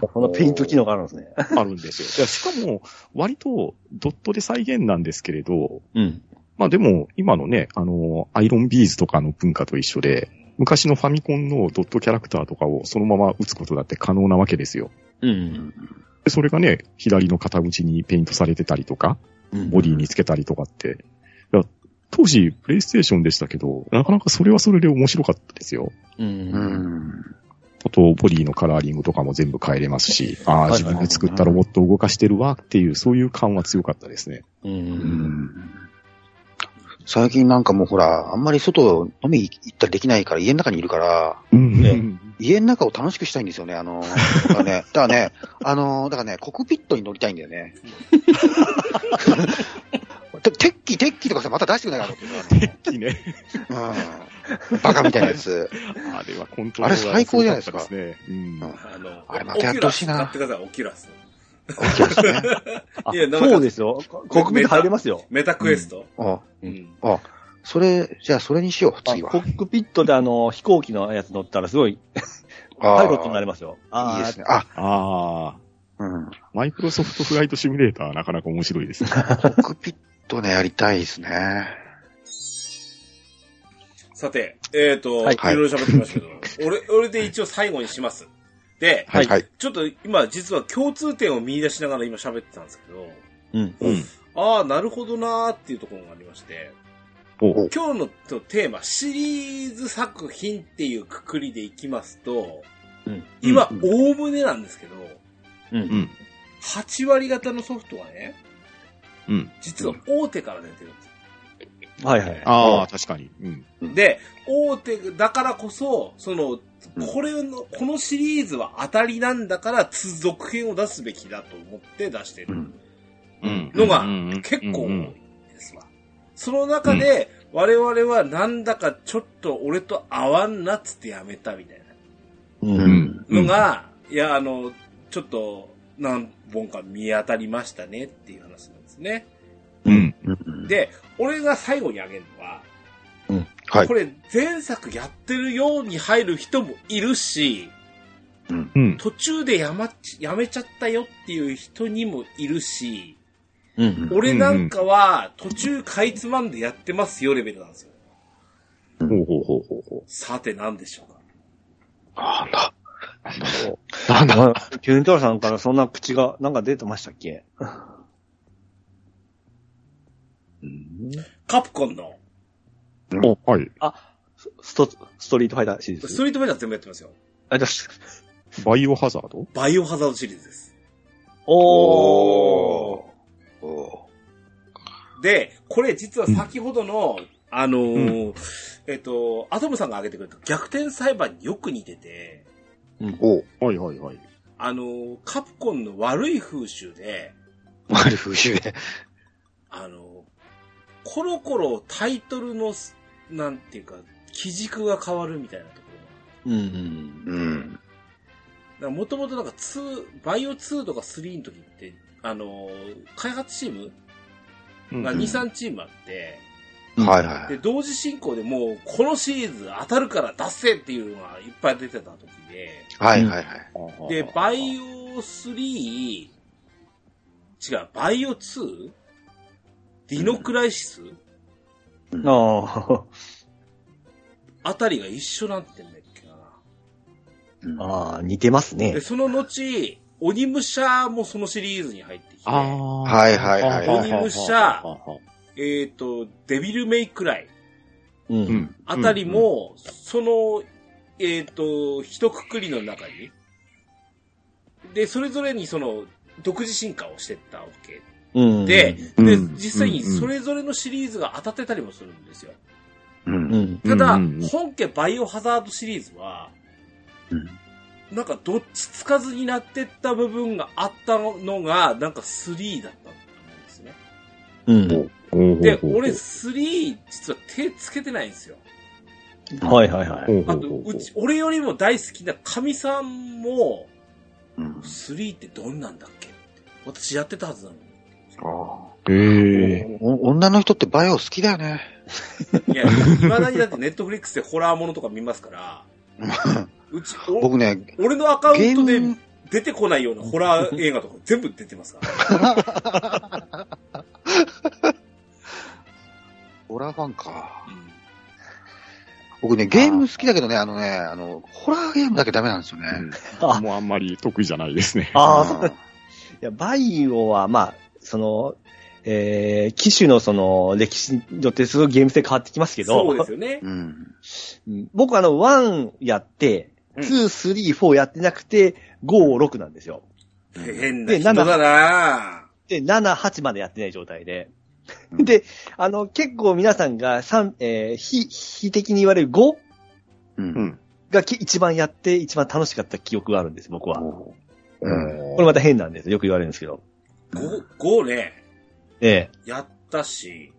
このペイント機能があるんですね。あるんですよ。でしかも、割とドットで再現なんですけれど、うん。まあでも、今のね、あの、アイロンビーズとかの文化と一緒で、昔のファミコンのドットキャラクターとかをそのまま打つことだって可能なわけですよ。うん。でそれがね、左の肩口にペイントされてたりとか、ボディにつけたりとかって、当時、プレイステーションでしたけど、なかなかそれはそれで面白かったですよ。う。うんん。あと、ボディのカラーリングとかも全部変えれますし、ああ、はい自分で作ったロボットを動かしてるわっていう、そういう感は強かったですね。う。うんん。最近なんかもうほら、あんまり外飲み行ったりできないから家の中にいるから、うんね家の中を楽しくしたいんですよね。あの、だからね、*laughs* だからね、あの、だからね、コクピットに乗りたいんだよね。*laughs* てテッキ、テッキとかさ、また出してくれないかいいね。なうん。バカみたいなやつ。あれはコントローラーあれ最高じゃないですかね。うん。うんあの、あれまたやってほしいなってください、 Oculus。*laughs* あいやなんかそうですよ。コックピット入れますよ。 Meta Quest。あ、うん。あ、それ、じゃあそれにしよう、あ次は。コックピットであの、飛行機のやつ乗ったらすごい、*laughs* あパイロットになりますよ。あーいいですね。あ、ああ、うん。マイクロソフトフライトシミュレーターなかなか面白いですね。*laughs* コックピットね、やりたいですね。さて、えっ、と、はいい、ろいろ喋ってきましたけど、俺、俺で一応最後にします。で、はい。はい。ちょっと今実は共通点を見出しながら今喋ってたんですけど、うん。うん。ああ、なるほどなーっていうところがありまして、今日のテーマ、シリーズ作品っていうくくりでいきますと、うん。今、うんおおむねなんですけど、う。うんん。8割方のソフトはね、うん。実は大手から出てるんですよ。はいはい。ああ、確かに。うん。で、大手だからこそ、その、これの、このシリーズは当たりなんだから、続編を出すべきだと思って出してるのがうん結構多いですわ。その中で、我々はなんだかちょっと俺と合わんなっつってやめたみたいう。うんのが、いや、あの、ちょっと何本か見当たりましたねっていう話なんですね。うん。うんで、俺が最後にあげるのは、はいこ。れ前作やってるように入る人もいるし、うん。途中でやまやめちゃったよっていう人にもいるし、うん。俺なんかは途中かいつまんでやってますよレベルなんですよ。ほうほうほうほうほさて何でしょうかなんだ。う。なんだ。まあキュントラさんからそんな口が、なんか出てましたっけ？カプコンのお、はい。スト、ストリートファイターシリーズ。ストリートファイター全部やってますよ。あ、じゃあバイオハザード？バイオハザードシリーズです。おー。おで、これ実は先ほどの、あのーえっと、アトムさんが挙げてくれた逆転裁判によく似てて、おはいはいはい。あのーカプコンの悪い風習で、悪い風習で。あのーコロコロタイトルのす、なんていうか、基軸が変わるみたいなところが。うんうん。うん。もともとなんか2、バイオ2とか3の時って、あのー開発チームうんが2、3チームあって、はいはで、同時進行でもう、このシリーズ当たるから出せっていうのがいっぱい出てた時で、い。はいはいはい。で、バイオ3、違う、バイオ 2? ディノクライシス？ああ。あたりが一緒なんてんだっけな。ああ、似てますねで、。その後、鬼武者もそのシリーズに入ってきて、ああ。はいはいはい鬼武者はえっ、と、デビルメイクライう。うんん。あたりも、その、えっ、と、一括りの中に、で、それぞれにその、独自進化をしてったわけ。うん。で、うんでうん、実際にうんそれぞれのシリーズが当たってたりもするんですよ。ただ、本家バイオハザードシリーズは、うんなんかどっちつかずになってった部分があったのが、なんか3だったと思うんですね。で、俺3、実は手つけてないんですよ。はいはいはい。あと、うち、俺よりも大好きな神さんも、うん。3ってどんなんだっけって私やってたはずなのに。あえ女の人ってバイオ好きだよね。いや、未だにだってネットフリックスでホラーものとか見ますから、*laughs* うち、お僕ね、俺のアカウゲーントでム、出てこないようなホラー映画とか全部出てますから。*laughs* ホラーファンか。うん僕ね、ゲーム好きだけどね、あのね、あの、ホラーゲームだけダメなんですよね。あもうあんまり得意じゃないですね。ああ、そういや、バイオは、まあ、その、えー、機種のその、歴史によってすごいゲーム性変わってきますけど、そうですよね。うん。うん僕あの、1やって、うん2、3、4やってなくて、5、6なんですよ。変な人だなで、7、8までやってない状態で。うんで、あの、結構皆さんが、三えー、非、非的に言われる 5? う。うんん。がき一番やって、一番楽しかった記憶があるんです、僕は。こうん。れまた変なんですよ。よく言われるんですけど。5、5ね、えやったし、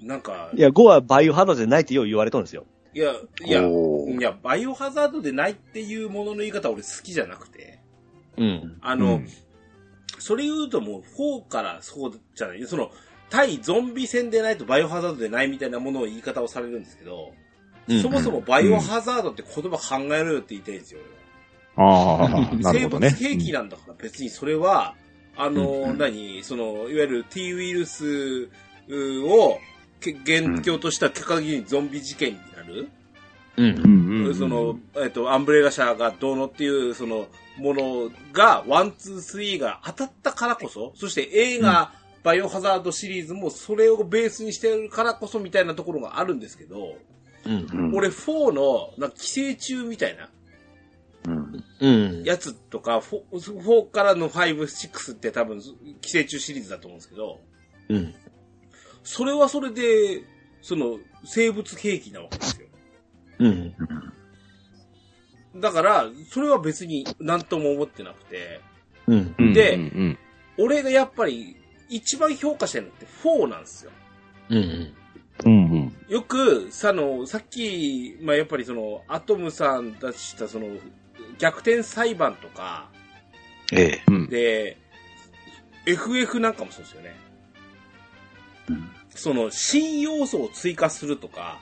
なんか。え。い、や、5はバイオハザードじゃないってよう言われたんですよ。いや、いや、いや、バイオハザードでないっていうものの言い方俺好きじゃなくて、うん。あの、うん。それ言うともう4からそうじゃない、その、対ゾンビ戦でないとバイオハザードでないみたいなものを言い方をされるんですけど、そもそもバイオハザードって言葉考えろよって言いたいんですよ、ああ、なるほどね。物兵器なんだから別にそれは、あの、うん何、その、いわゆる T ウイルスをけ元凶とした結果的にゾンビ事件になる、うん。うんうんうんその、えっと、アンブレラ社がどうのっていう、その、ものが、 one, two, three が当たったからこそ、そして映画、バイオハザードシリーズもそれをベースにしてるからこそみたいなところがあるんですけど、うん。うん。俺4の、なんか寄生虫みたいなうん。うん。やつとか、4, 4からの5、6って多分寄生虫シリーズだと思うんですけど、うん。それはそれで、その、生物兵器なわけですよ。うん。だから、それは別に何とも思ってなくて、うん。うんでうんうん俺がやっぱり一番評価してるのって4なんですよ。うん。うんうん。よく、さの、さっき、まあ、やっぱりその、アトムさん出したその、逆転裁判とか、ええ。うん。で、FF なんかもそうですよね。うんその、新要素を追加するとか、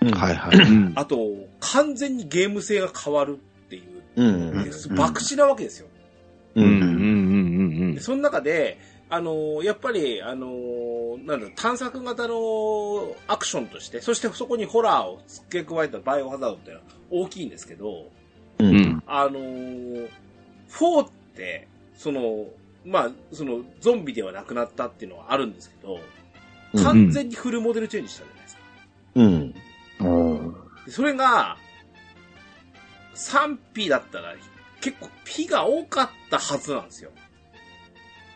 うんはいはい。うん。あと、完全にゲーム性が変わるっていう、うん。うん爆死なわけですよ。う。うんうんんうんでその中で、あのやっぱり、あのなんだ、探索型のアクションとして、そしてそこにホラーを付け加えたバイオハザードっていうのは大きいんですけど、う。うんん。あのー、4って、その、まあ、その、ゾンビではなくなったっていうのはあるんですけど、うん完全にフルモデルチェンジしたじゃないですか。うん。おーでそれが、3P だったら、結構 P が多かったはずなんですよ。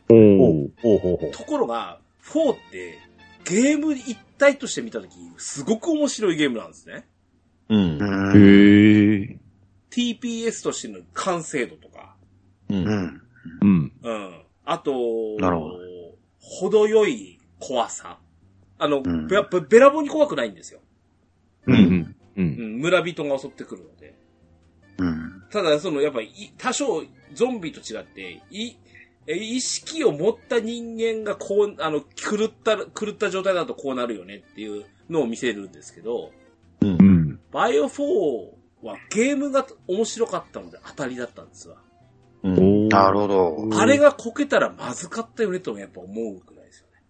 おほーうほうほうほう。ところが、4って、ゲーム一体として見たとき、すごく面白いゲームなんですね。うん。うん。へえ。TPS としての完成度とか、う。うんん。うん。うん。あと、なるほど程よい怖さ。あの、うんべべべらぼうに怖くないんですよ。うん。うん。村人が襲ってくるので。うん。ただ、その、やっぱり、多少、ゾンビと違って、い、え意識を持った人間がこう、あの、狂った、狂った状態だとこうなるよねっていうのを見せるんですけど、うん。バイオ4はゲームが面白かったので当たりだったんですわ。うん。なるほど。あれがこけたらまずかったよねとやっぱ思うくらいですよね。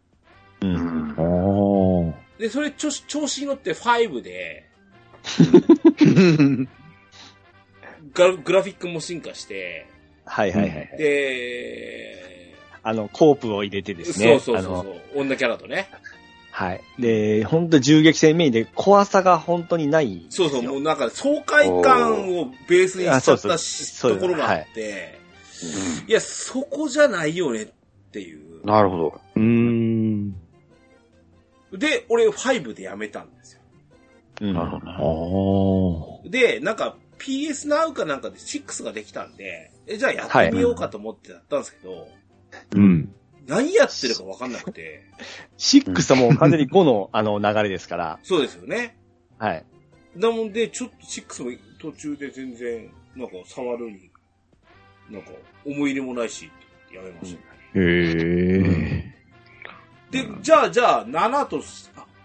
う。うん。で、それ調子調子に乗って5で、*laughs* ガグラフィックも進化して、はいはいはいはい。で、あの、コープを入れてですね。そうそうそうそう、女キャラとね。はい。で、本当銃撃戦メインで怖さが本当にない。そうそう、もうなんか爽快感をベースにしちゃっあそうたそうしそうところがあって、いや、そこじゃないよねっていう。なるほど。うーん。で、俺5でやめたんですよ。うん。なるほどね。で、なんか PS Now かなんかで6ができたんで、え、じゃあやってみようかと思ってやったんですけど、うん。何やってるかわかんなくて、6はもう完全に5の *laughs* あの流れですから。そうですよね。はい。なので、ちょっと6も途中で全然、なんか触るに、なんか思い入れもないし、やめましたね。へえ。で、じゃあ、じゃあ、7と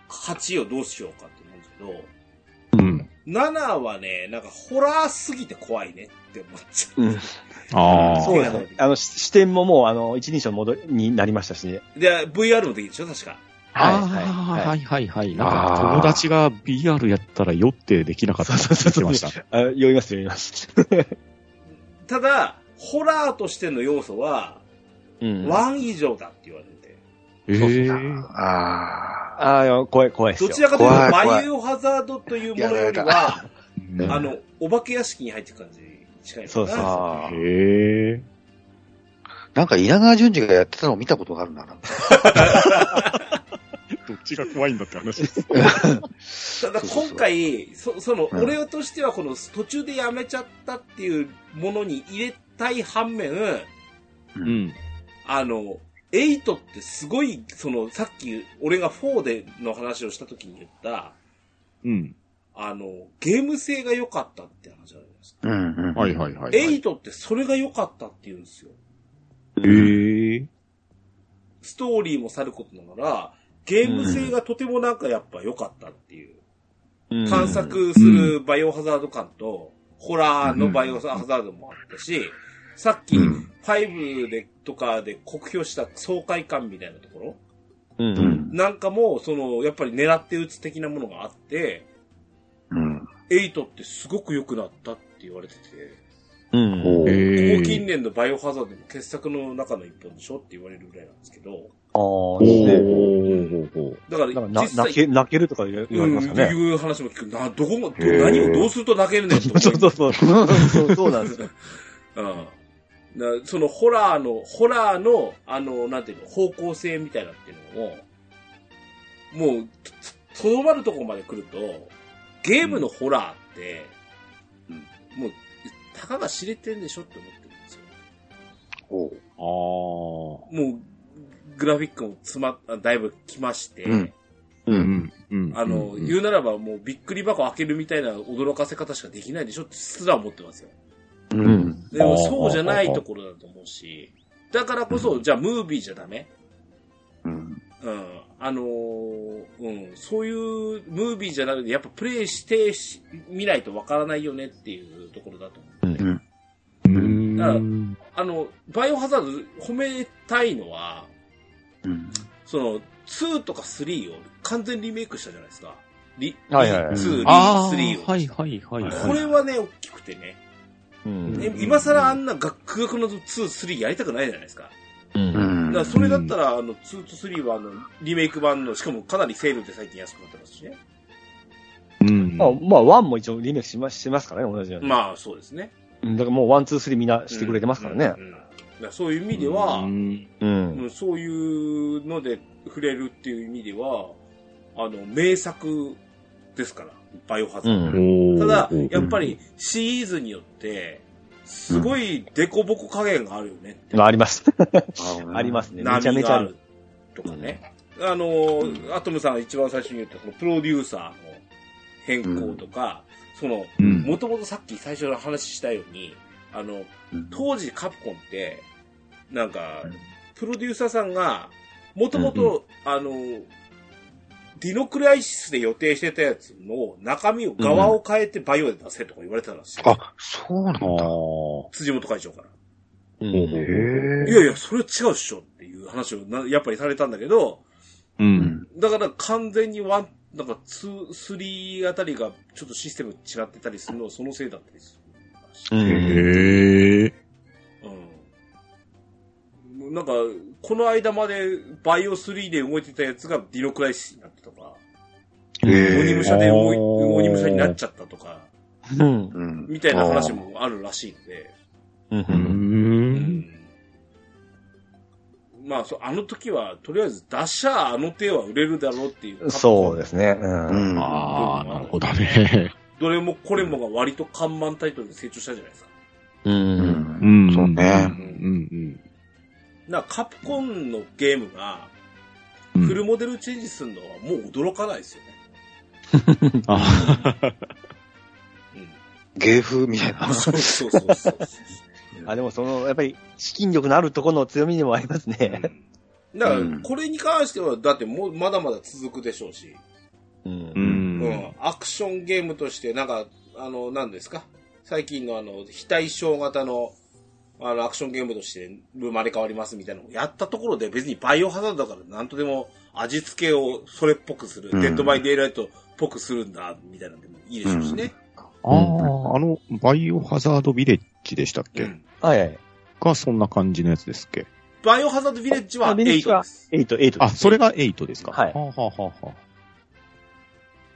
8をどうしようかって思うんですけど、うん。7はね、なんかホラーすぎて怖いねって思っちゃうん。ああ。そうですね。あの、し視点ももう、あの、一人称戻りになりましたしね。う。で、VR もできるでしょ？確か。ああ、はい。はいはいはい。なんか友達が BR やったら酔ってできなかったって言ってました。あ酔います、酔います。*laughs* ただ、ホラーとしての要素は、うん。1以上だって言われて。ええ。ああ。あ怖い、怖いですよ。どちらかというと、バイオハザードというものよりは、うんあの、お化け屋敷に入っていく感じに近い。そうそうへえ。なんか稲川淳二がやってたのを見たことがあるな。なんか *laughs* どっちが怖いんだって話です。ただ今回、そその、うん俺としてはこの途中でやめちゃったっていうものに入れたい反面、うん。あの、8ってすごい、その、さっき俺が4での話をした時に言った、うん。あの、ゲーム性が良かったって話じゃないですか。うんうん。はいはいはい。8ってそれが良かったって言うんですよ。へえ。ストーリーもさることながら、ゲーム性がとてもなんかやっぱ良かったっていう。うん探索するバイオハザード感と、ホラーのバイオハザードもあったし、さっきうん5でとかで酷評した爽快感みたいなところうん。なんかも、その、やっぱり狙って撃つ的なものがあって、うん。8ってすごく良くなったって言われてて、うん。おーへえ。ここ近年のバイオハザードの傑作の中の一本でしょって言われるぐらいなんですけど、ああ、ね。ー。だからかな実際泣け、泣けるとか言われますかうん、ね。いう話も聞く。な、どこも、何をどうすると泣けるねんと思 *laughs* そうそうそう。そうそうなんですよ。*laughs* うん。だそのホラーの、ホラーの、あの、なんていうの、方向性みたいなっていうのを、もう、ととどまるところまで来ると、ゲームのホラーって、もう、たかが知れてんでしょって思ってるんですよ。おうあもう、グラフィックも詰まだいぶ来まして、うんあ。うんうん。うんあの、うん言うならばもうびっくり箱開けるみたいな驚かせ方しかできないでしょってすら思ってますよ。うん。でもそうじゃないところだと思うし、だからこそ、じゃあムービーじゃダメうん。うん。あのーうん。そういうムービーじゃなくて、やっぱプレイしてし見ないとわからないよねっていうところだと思う。うん。うん。だからあの、バイオハザード褒めたいのは、うん。その、2とか3を完全リメイクしたじゃないですか。リ、はいはいはい2、ああ、3を。はいはいはいはい。これはね、大きくてね。うん。ね今更あんな学学の2、3やりたくないじゃないですか。う。うんん。だからそれだったら、あの、2と3はあの、リメイク版の、しかもかなりセールで最近安くなってますしね。うん。まあ、まあ、 one も一応リメイクしましてますからね、同じように。まあ、そうですね。うんだからもう one, two, three みんなしてくれてますからねうん。うんだからそういう意味では、うんうん。うんそういうので触れるっていう意味では、あの、名作ですから、バイオハザード。うん。ただ、やっぱりシリーズによって、すごいデコボコ加減があるよねって。まあ、あります。ありまますね。めちゃめちゃある。波があるとかね。あの、アトムさんが一番最初に言ったこのプロデューサーの変更とか、その、うんもともとさっき最初の話したように、あの、当時カプコンって、なんかうん、プロデューサーさんが、もともと、あの、ディノクライシスで予定してたやつの中身を側を変えてバイオで出せとか言われてたんですよ。あ、そうなんだ。辻本会長から。うんへいえ。やいや、それは違うっしょっていう話をなやっぱりされたんだけど、う。うんん。だから完全に one、なんか two, three あたりがちょっとシステム違ってたりするのはそのせいだったりする。うん。へえ。うん。なんか、この間までバイオ3で動いてたやつがディノクライシスになったとか、へモニムシャで動い、モニムシャになっちゃったとか、うん。うん。みたいな話もあるらしいので、う。うんん。まあ、そあの時は、とりあえず、出しゃあの手は売れるだろうっていう。そうですね。う。うんん。ああ、なるほどね。どれもこれもが割と看板タイトルで成長したじゃないですか。う。うんん。そうね。うんだからカプコンのゲームが、うん。フルモデルチェンジするのはもう驚かないですよね。*laughs* あうん。芸風みたいな。そうそうそうそう。*laughs* あ、でもその、やっぱり、資金力のあるところの強みでもありますね。うんだからうん、これに関しては、だってもう、まだまだ続くでしょうし、う。うん。うんん。アクションゲームとして、なんか、あの、何ですか？最近のあの、非対称型の、あの、アクションゲームとして生まれ変わりますみたいなのをやったところで、別にバイオハザードだからなんとでも味付けをそれっぽくする、うん。 Dead by Daylight っぽくするんだ、みたいなのでもいいでしょうしね。ああ、あの、バイオハザードビレッジでしたっけ？うん。はいはい。がそんな感じのやつですっけ？バイオハザードビレッジはあビレッジ8はです。8、8あ、それが8ですか。はい。はあ、はあはあはあ、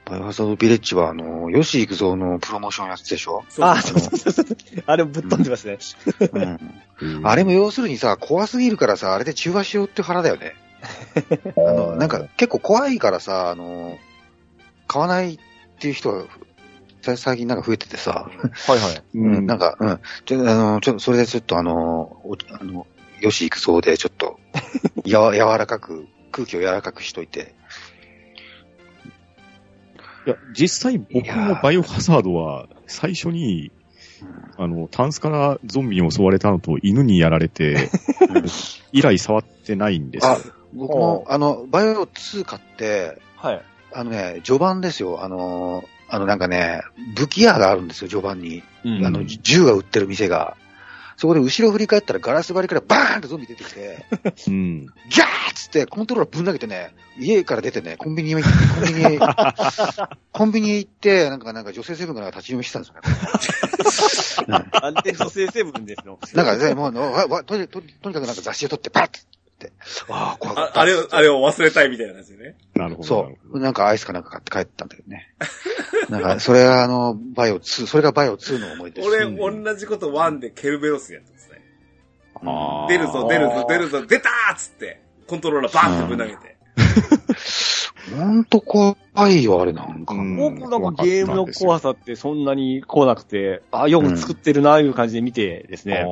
バイオハザードビレッジは、あの、吉幾三のプロモーションやつでしょ？あ、そそううそうそう。あ *laughs* れぶっ飛んでますね。うん。あれも要するにさ、怖すぎるからさ、あれで中和しようって腹だよね。*laughs* あの、なんか結構怖いからさ、あの、買わないっていう人が、さ最近なんか増えててさ、はいはい。*laughs* うん、なんか、うん、ちょ、あの、ちょっと、それでちょっとあの、おあの、吉幾三でちょっと、やわ、柔らかく、空気を柔らかくしといて。いや、実際僕もバイオハザードは最初に、あの、タンスからゾンビに襲われたのと犬にやられて、*laughs* 以来触ってないんですよあ。僕も、あの、バイオ2買って、はい。あのね、序盤ですよ。あの、あのなんかね、武器屋があるんですよ、序盤に。うんあの、銃が売ってる店が。そこで後ろ振り返ったらガラス張りからバーンとゾンビ出てきて、うん。ギャーッつってコントローラーぶん投げてね、家から出てね、コンビニへ、コンビニへ、*laughs* コンビニへ行って、なんか、なんか女性セブンが立ち読みしてたんですよね。*laughs* 安定不正成分ですの。なんかね、もう、わわとにとにかくなんか雑誌を取って、パッって、ああ、怖かった。ああれを、あれを忘れたいみたいなんでね。なるほど。そう。なんかアイスかなんか買って帰ったんだけどね。*laughs* なんか、それがあの、バイオ2、それがバイオ2の思い出です。俺、うん同じこと1でケルベロスやってますね。出るぞ、出るぞ、出るぞ、出たーっつって、コントローラーバーンってぶん投げて。ほんと怖いよ、あれなんか。うん。僕なんかゲームの怖さってそんなに来なくて、あ、よく作ってるな、いう感じで見てですね。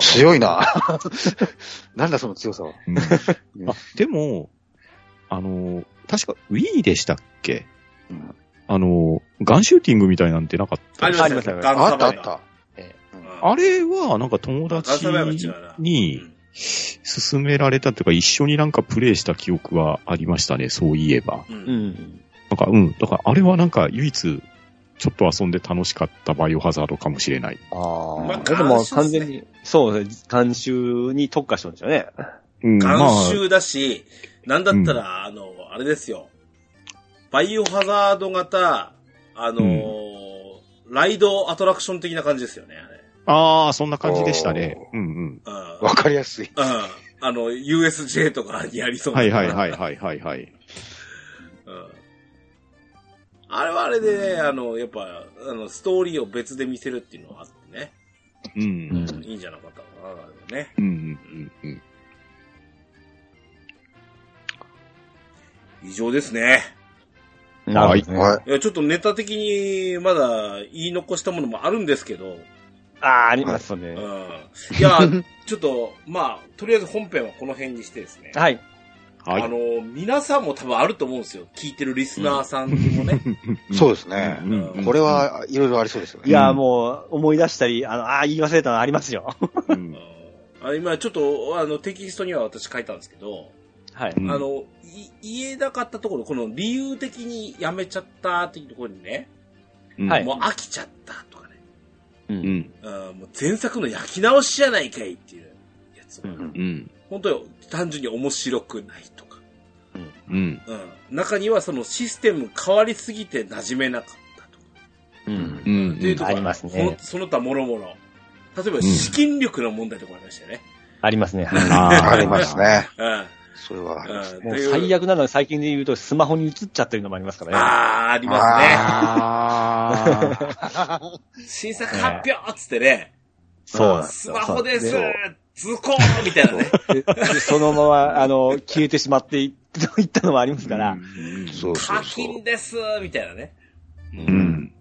強いな。*laughs* なんだその強さは。うん。あ、でも、あの、確か Wii でしたっけ？うん。あの、ガンシューティングみたいなんてなかった。ありました。あったあった。うん。あれは、なんか友達。に勧められたというか、一緒になんかプレイした記憶はありましたね、そういえば。うん。ううんん。なんか、うん。だから、あれはなんか唯一、ちょっと遊んで楽しかったバイオハザードかもしれない。ああ。まあでも完全に、そうですね。監修に特化してるんですよね。うん、監修だし、なんだったら、あの、あれですよ。バイオハザード型、あのーライドアトラクション的な感じですよね、あれ。ああ、そんな感じでしたね。うんうん。うん。わかりやすい。うん。あの、USJ とかにありそうなはいはいはいはいはいはい。うん。あれはあれでね、あの、やっぱ、あの、ストーリーを別で見せるっていうのがあってね。うん。うんいいんじゃなかったかな、あれはね。うんうんうん以上ですね。はいや、ちょっとネタ的にまだ言い残したものもあるんですけど、ああ、ありますね。うん。いや、*laughs* ちょっと、まあ、とりあえず本編はこの辺にしてですね。はい。はい。あの、皆さんも多分あると思うんですよ。聞いてるリスナーさんもね。そうですね。うんこれ、はいろいろありそうですよね。いや、もう、思い出したり、あの、ああ、言い忘れたのありますよ。うん *laughs* うんあ今ちょっと、あの、テキストには私書いたんですけど、はい。うんあの、い言えなかったところ、この理由的にやめちゃったっていうところにね、うんはいもう飽きちゃったう。うんん。うん、もう前作の焼き直しじゃないかいっていうやつ、うんうん。本当よ、単純に面白くないとか、うん。うん、中にはそのシステム変わりすぎて馴染めなかったとか、うん。うん。っていうところありますねそのその他もろもろ。例えば資金力の問題とかありましたよね。ありますね。ああります。ね。うん。それはあります。うんもう最悪なのは最近で言うとスマホに映っちゃってるのもありますからね。あー、ありますあね。*laughs* 新作発表っつってね、そうなんですよスマホですそう図工みたいなね。そのまま、あの、消えてしまってい *laughs* いったのもありますから。そうそう課そう金。ですみたいなね。うん。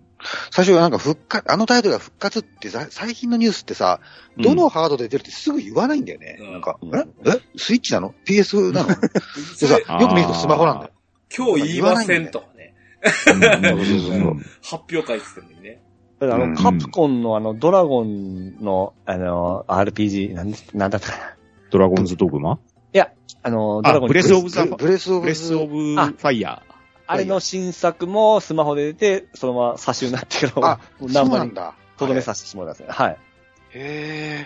最初はなんか復活、あのタイトルが復活ってさ最近のニュースってさ、どのハードで出るってすぐ言わないんだよね。うん。なんか、うんえ？え？スイッチなの ?PS なの？*laughs* でそさ、れよく見るとスマホなんだよ。今日言いませんとかね。そうそうそう発表会って言ってたのにね。あうん。の、カプコンのあの、ドラゴンの、あの、RPG、なんなんだったかな。ドラゴンズドグマ？いや、あの、ドラゴンブレスオブザブレスオブブレスオブフあァイヤあれの新作もスマホで出て、そのまま差しになってから、あ、*laughs* そうなんだ。とどめさせてもらいますね。はい。へ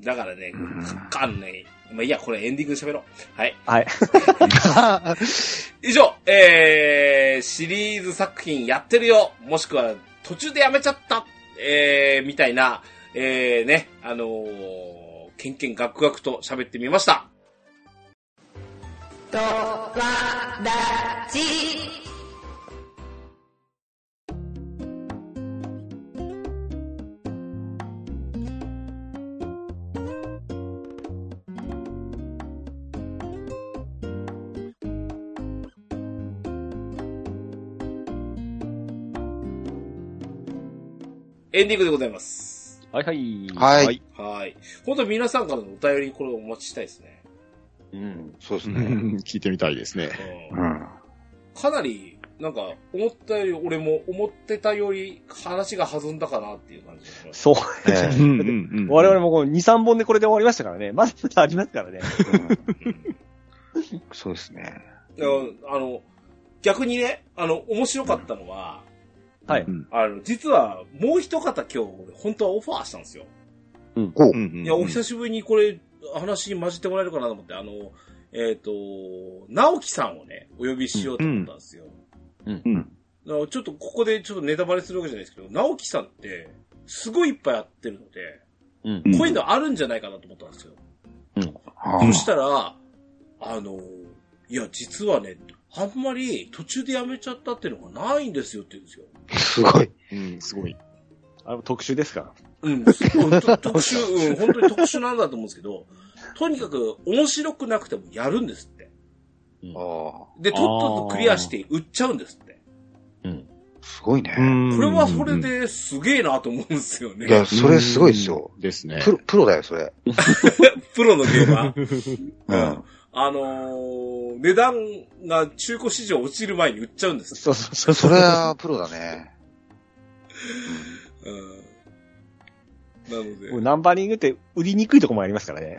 だからねうん、あのね、まあ、いいや、これエンディングで喋ろう。はい。はい。ー。*laughs* 以上、えー、シリーズ作品やってるよ、もしくは途中でやめちゃった、えー、みたいな、えー、ね、あのー、ケンケンガクガクと喋ってみました。とわらじエンディングでございます。はいはい。はい。はい。本当に皆さんからのお便りこれお待ちしたいですね。うん。ー。そうですね。聞いてみたいですね。うんうん。かなり、なんか、思ったより、俺も思ってたより話が弾んだかなっていう感じ。そう。ええうんうんうん我々もこう2、3本でこれで終わりましたからね。まだまだありますからね。そうですね。いやあの、逆にね、あの、面白かったのは、はい。あの、実は、もう一方今日、俺、本当はオファーしたんですよ。うんいや、お久しぶりにこれ、話に混じってもらえるかなと思って、あの、えっ、と、直樹さんをね、お呼びしようと思ったんですよ。うん。だからちょっとここでちょっとネタバレするわけじゃないですけど、直樹さんって、すごいいっぱいやってるので、うん。うんこういうのあるんじゃないかなと思ったんですよ。あそしたら、あの、いや、実はね、あんまり途中でやめちゃったっていうのがないんですよって言うんですよ。すごい。うん、すごい。あれ特殊ですから。うん、うんと特殊、うん、本当に特殊なんだと思うんですけど、とにかく面白くなくてもやるんですって。あで、とっととクリアして売っちゃうんですって。うん。あ、すごいね。これはそれですげえなと思うんですよね。いや、それすごいですよ。ですね。プロ、プロだよ、それ。*laughs* プロのゲーマー。うん。ああのー、値段が中古市場落ちる前に売っちゃうんです。そうそうそう。それはプロだね。*laughs* うん。なので、ナンバリングって売りにくいとこもありますからね。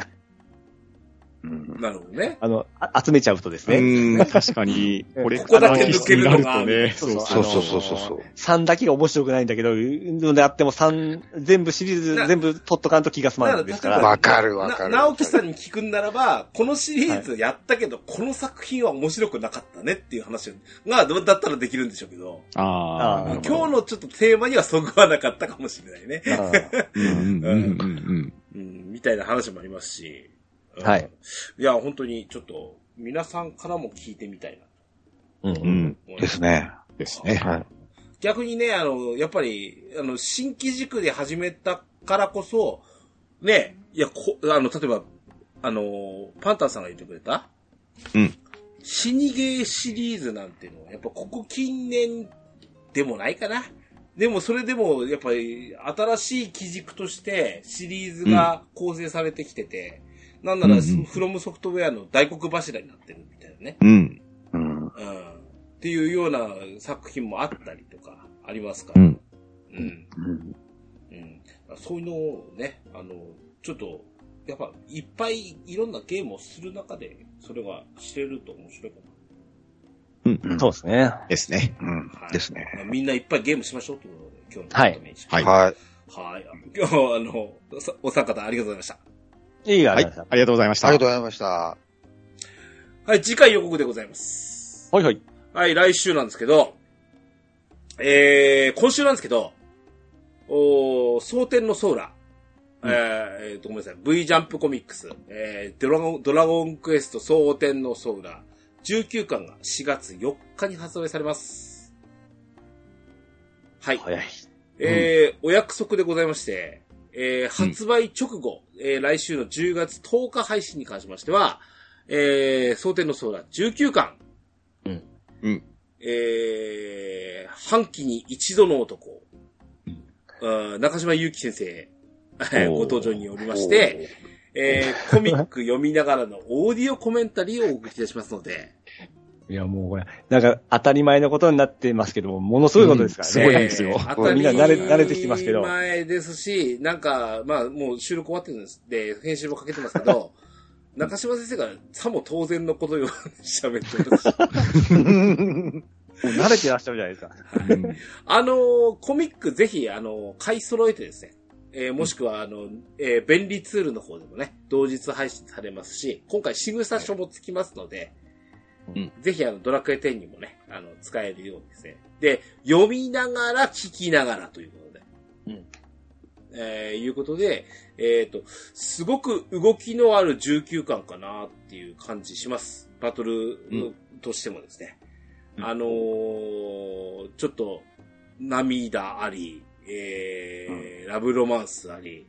うん。なるほどね。あの、あ集めちゃうとですね。うん、確かに、*laughs* これここだけ抜けるのがね、そうそうそうそうそうそうそう。3だけが面白くないんだけど、のであっても3、全部シリーズな全部取っとかんと気が済まないんですから。わかるわかるな直樹さんに聞くんならば、このシリーズやったけど、この作品は面白くなかったねっていう話が、どうだったらできるんでしょうけど、ああ、今日のちょっとテーマにはそぐわなかったかもしれないね。あうんうんうんうん *laughs* うん、みたいな話もありますし。うんはい。いや、本当にちょっと、皆さんからも聞いてみたいなとうんうん。ですね。ですね。はい。逆にね、あの、やっぱり、あの、新規軸で始めたからこそ、ね、いや、こ、あの、例えば、あの、パンタンさんが言ってくれたうん。死にゲーシリーズなんていうのは、やっぱここ近年でもないかな。でもそれでも、やっぱり、新しい基軸としてシリーズが構成されてきてて、なんなら、うんうんフロムソフトウェアの大黒柱になってるみたいなね。うん。うん。うん。っていうような作品もあったりとか、ありますから。うん。うん。うん。うん。そういうのをね、あの、ちょっと、やっぱ、いっぱいいろんなゲームをする中で、それが知れると面白いかうんそうですね。ですね。うんな。はい。ですね。まあみんないっぱいゲームしましょうということで、今日のはいはいたはい。はい。今日は、あの、おさお三方ありがとうございました。いいが、はい。ありがとうございました。ありがとうございました。はい、次回予告でございます。はいはい。はい、来週なんですけど、えー、今週なんですけど、おー、蒼天のソーラ、うんえーえーと、ごめんなさい、V ジャンプコミックス、えー、ドラゴン、ドラゴンクエスト蒼天のソーラ、19巻が4月4日に発売されます。はい。早い。えーお約束でございまして、えー発売直後、えー来週の10月10日配信に関しましては、えー、蒼天のソーラ19巻、うん。うん。えー、半期に一度の男、うん。中島祐希先生、ご登場によりまして、えー、コミック読みながらのオーディオコメンタリーをお送りいたしますので、いや、もうこれ、なんか当たり前のことになってますけども、ものすごいことですからね。すごいんですよえー *laughs* 当たりみんな慣れ慣れてきてますけど前ですし、なんか、まあ、もう収録終わってるんです。で、編集もかけてますけど、*laughs* 中島先生がさも当然のことように喋ってるし。*laughs* もう慣れてらっしゃるじゃないですか。うんあのーコミックぜひ、あのー買い揃えてですね、えーもしくは、あの、えー便利ツールの方でもね、同日配信されますし、今回、仕草書もつきますので、うんぜひ、あの、ドラクエ10にもね、あの、使えるようにですね。で、読みながら、聞きながらということで。うんえーいうことで、えっ、と、すごく動きのある19巻かなっていう感じします。バトルうんとしてもですね。うんあのーちょっと、涙あり、えーラブロマンスあり、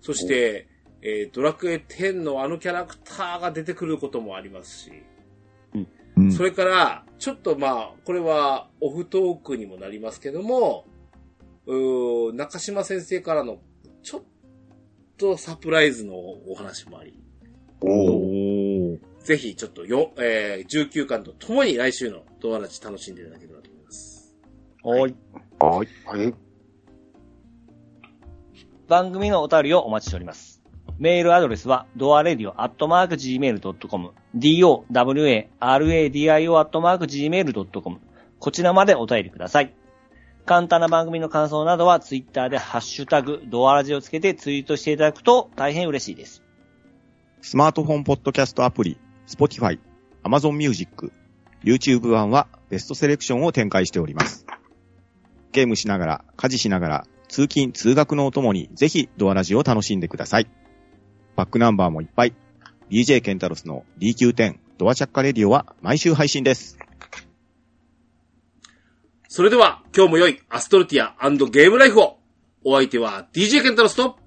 そして、えードラクエ10のあのキャラクターが出てくることもありますし、うんそれから、ちょっとまあ、これはオフトークにもなりますけども、中島先生からの、ちょっとサプライズのお話もあり、おー。ぜひちょっとよ、えー19巻とともに来週のドアラジ楽しんでいただければと思います。はい。はい。はい。番組のお便りをお待ちしております。メールアドレスは、ドアレディオアットマーク Gmail.com、dowaradio アットマーク Gmail.com、こちらまでお便りください。簡単な番組の感想などは、ツイッターでハッシュタグ、ドアラジをつけてツイートしていただくと大変嬉しいです。スマートフォンポッドキャストアプリ、Spotify、Amazon Music、YouTube 版はベストセレクションを展開しております。ゲームしながら、家事しながら、通勤・通学のお供にぜひドアラジを楽しんでください。バックナンバーもいっぱい。DJ ケンタロスの DQ10 ドアチャッカレディオは毎週配信です。それでは、今日も良いアストルティアゲームライフをお相手は DJ ケンタロスと、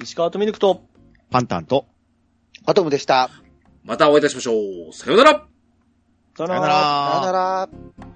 石川とミルクと、パンタンと、アトムでした。またお会いいたしましょう。さようならさよさよなさよなら。ら。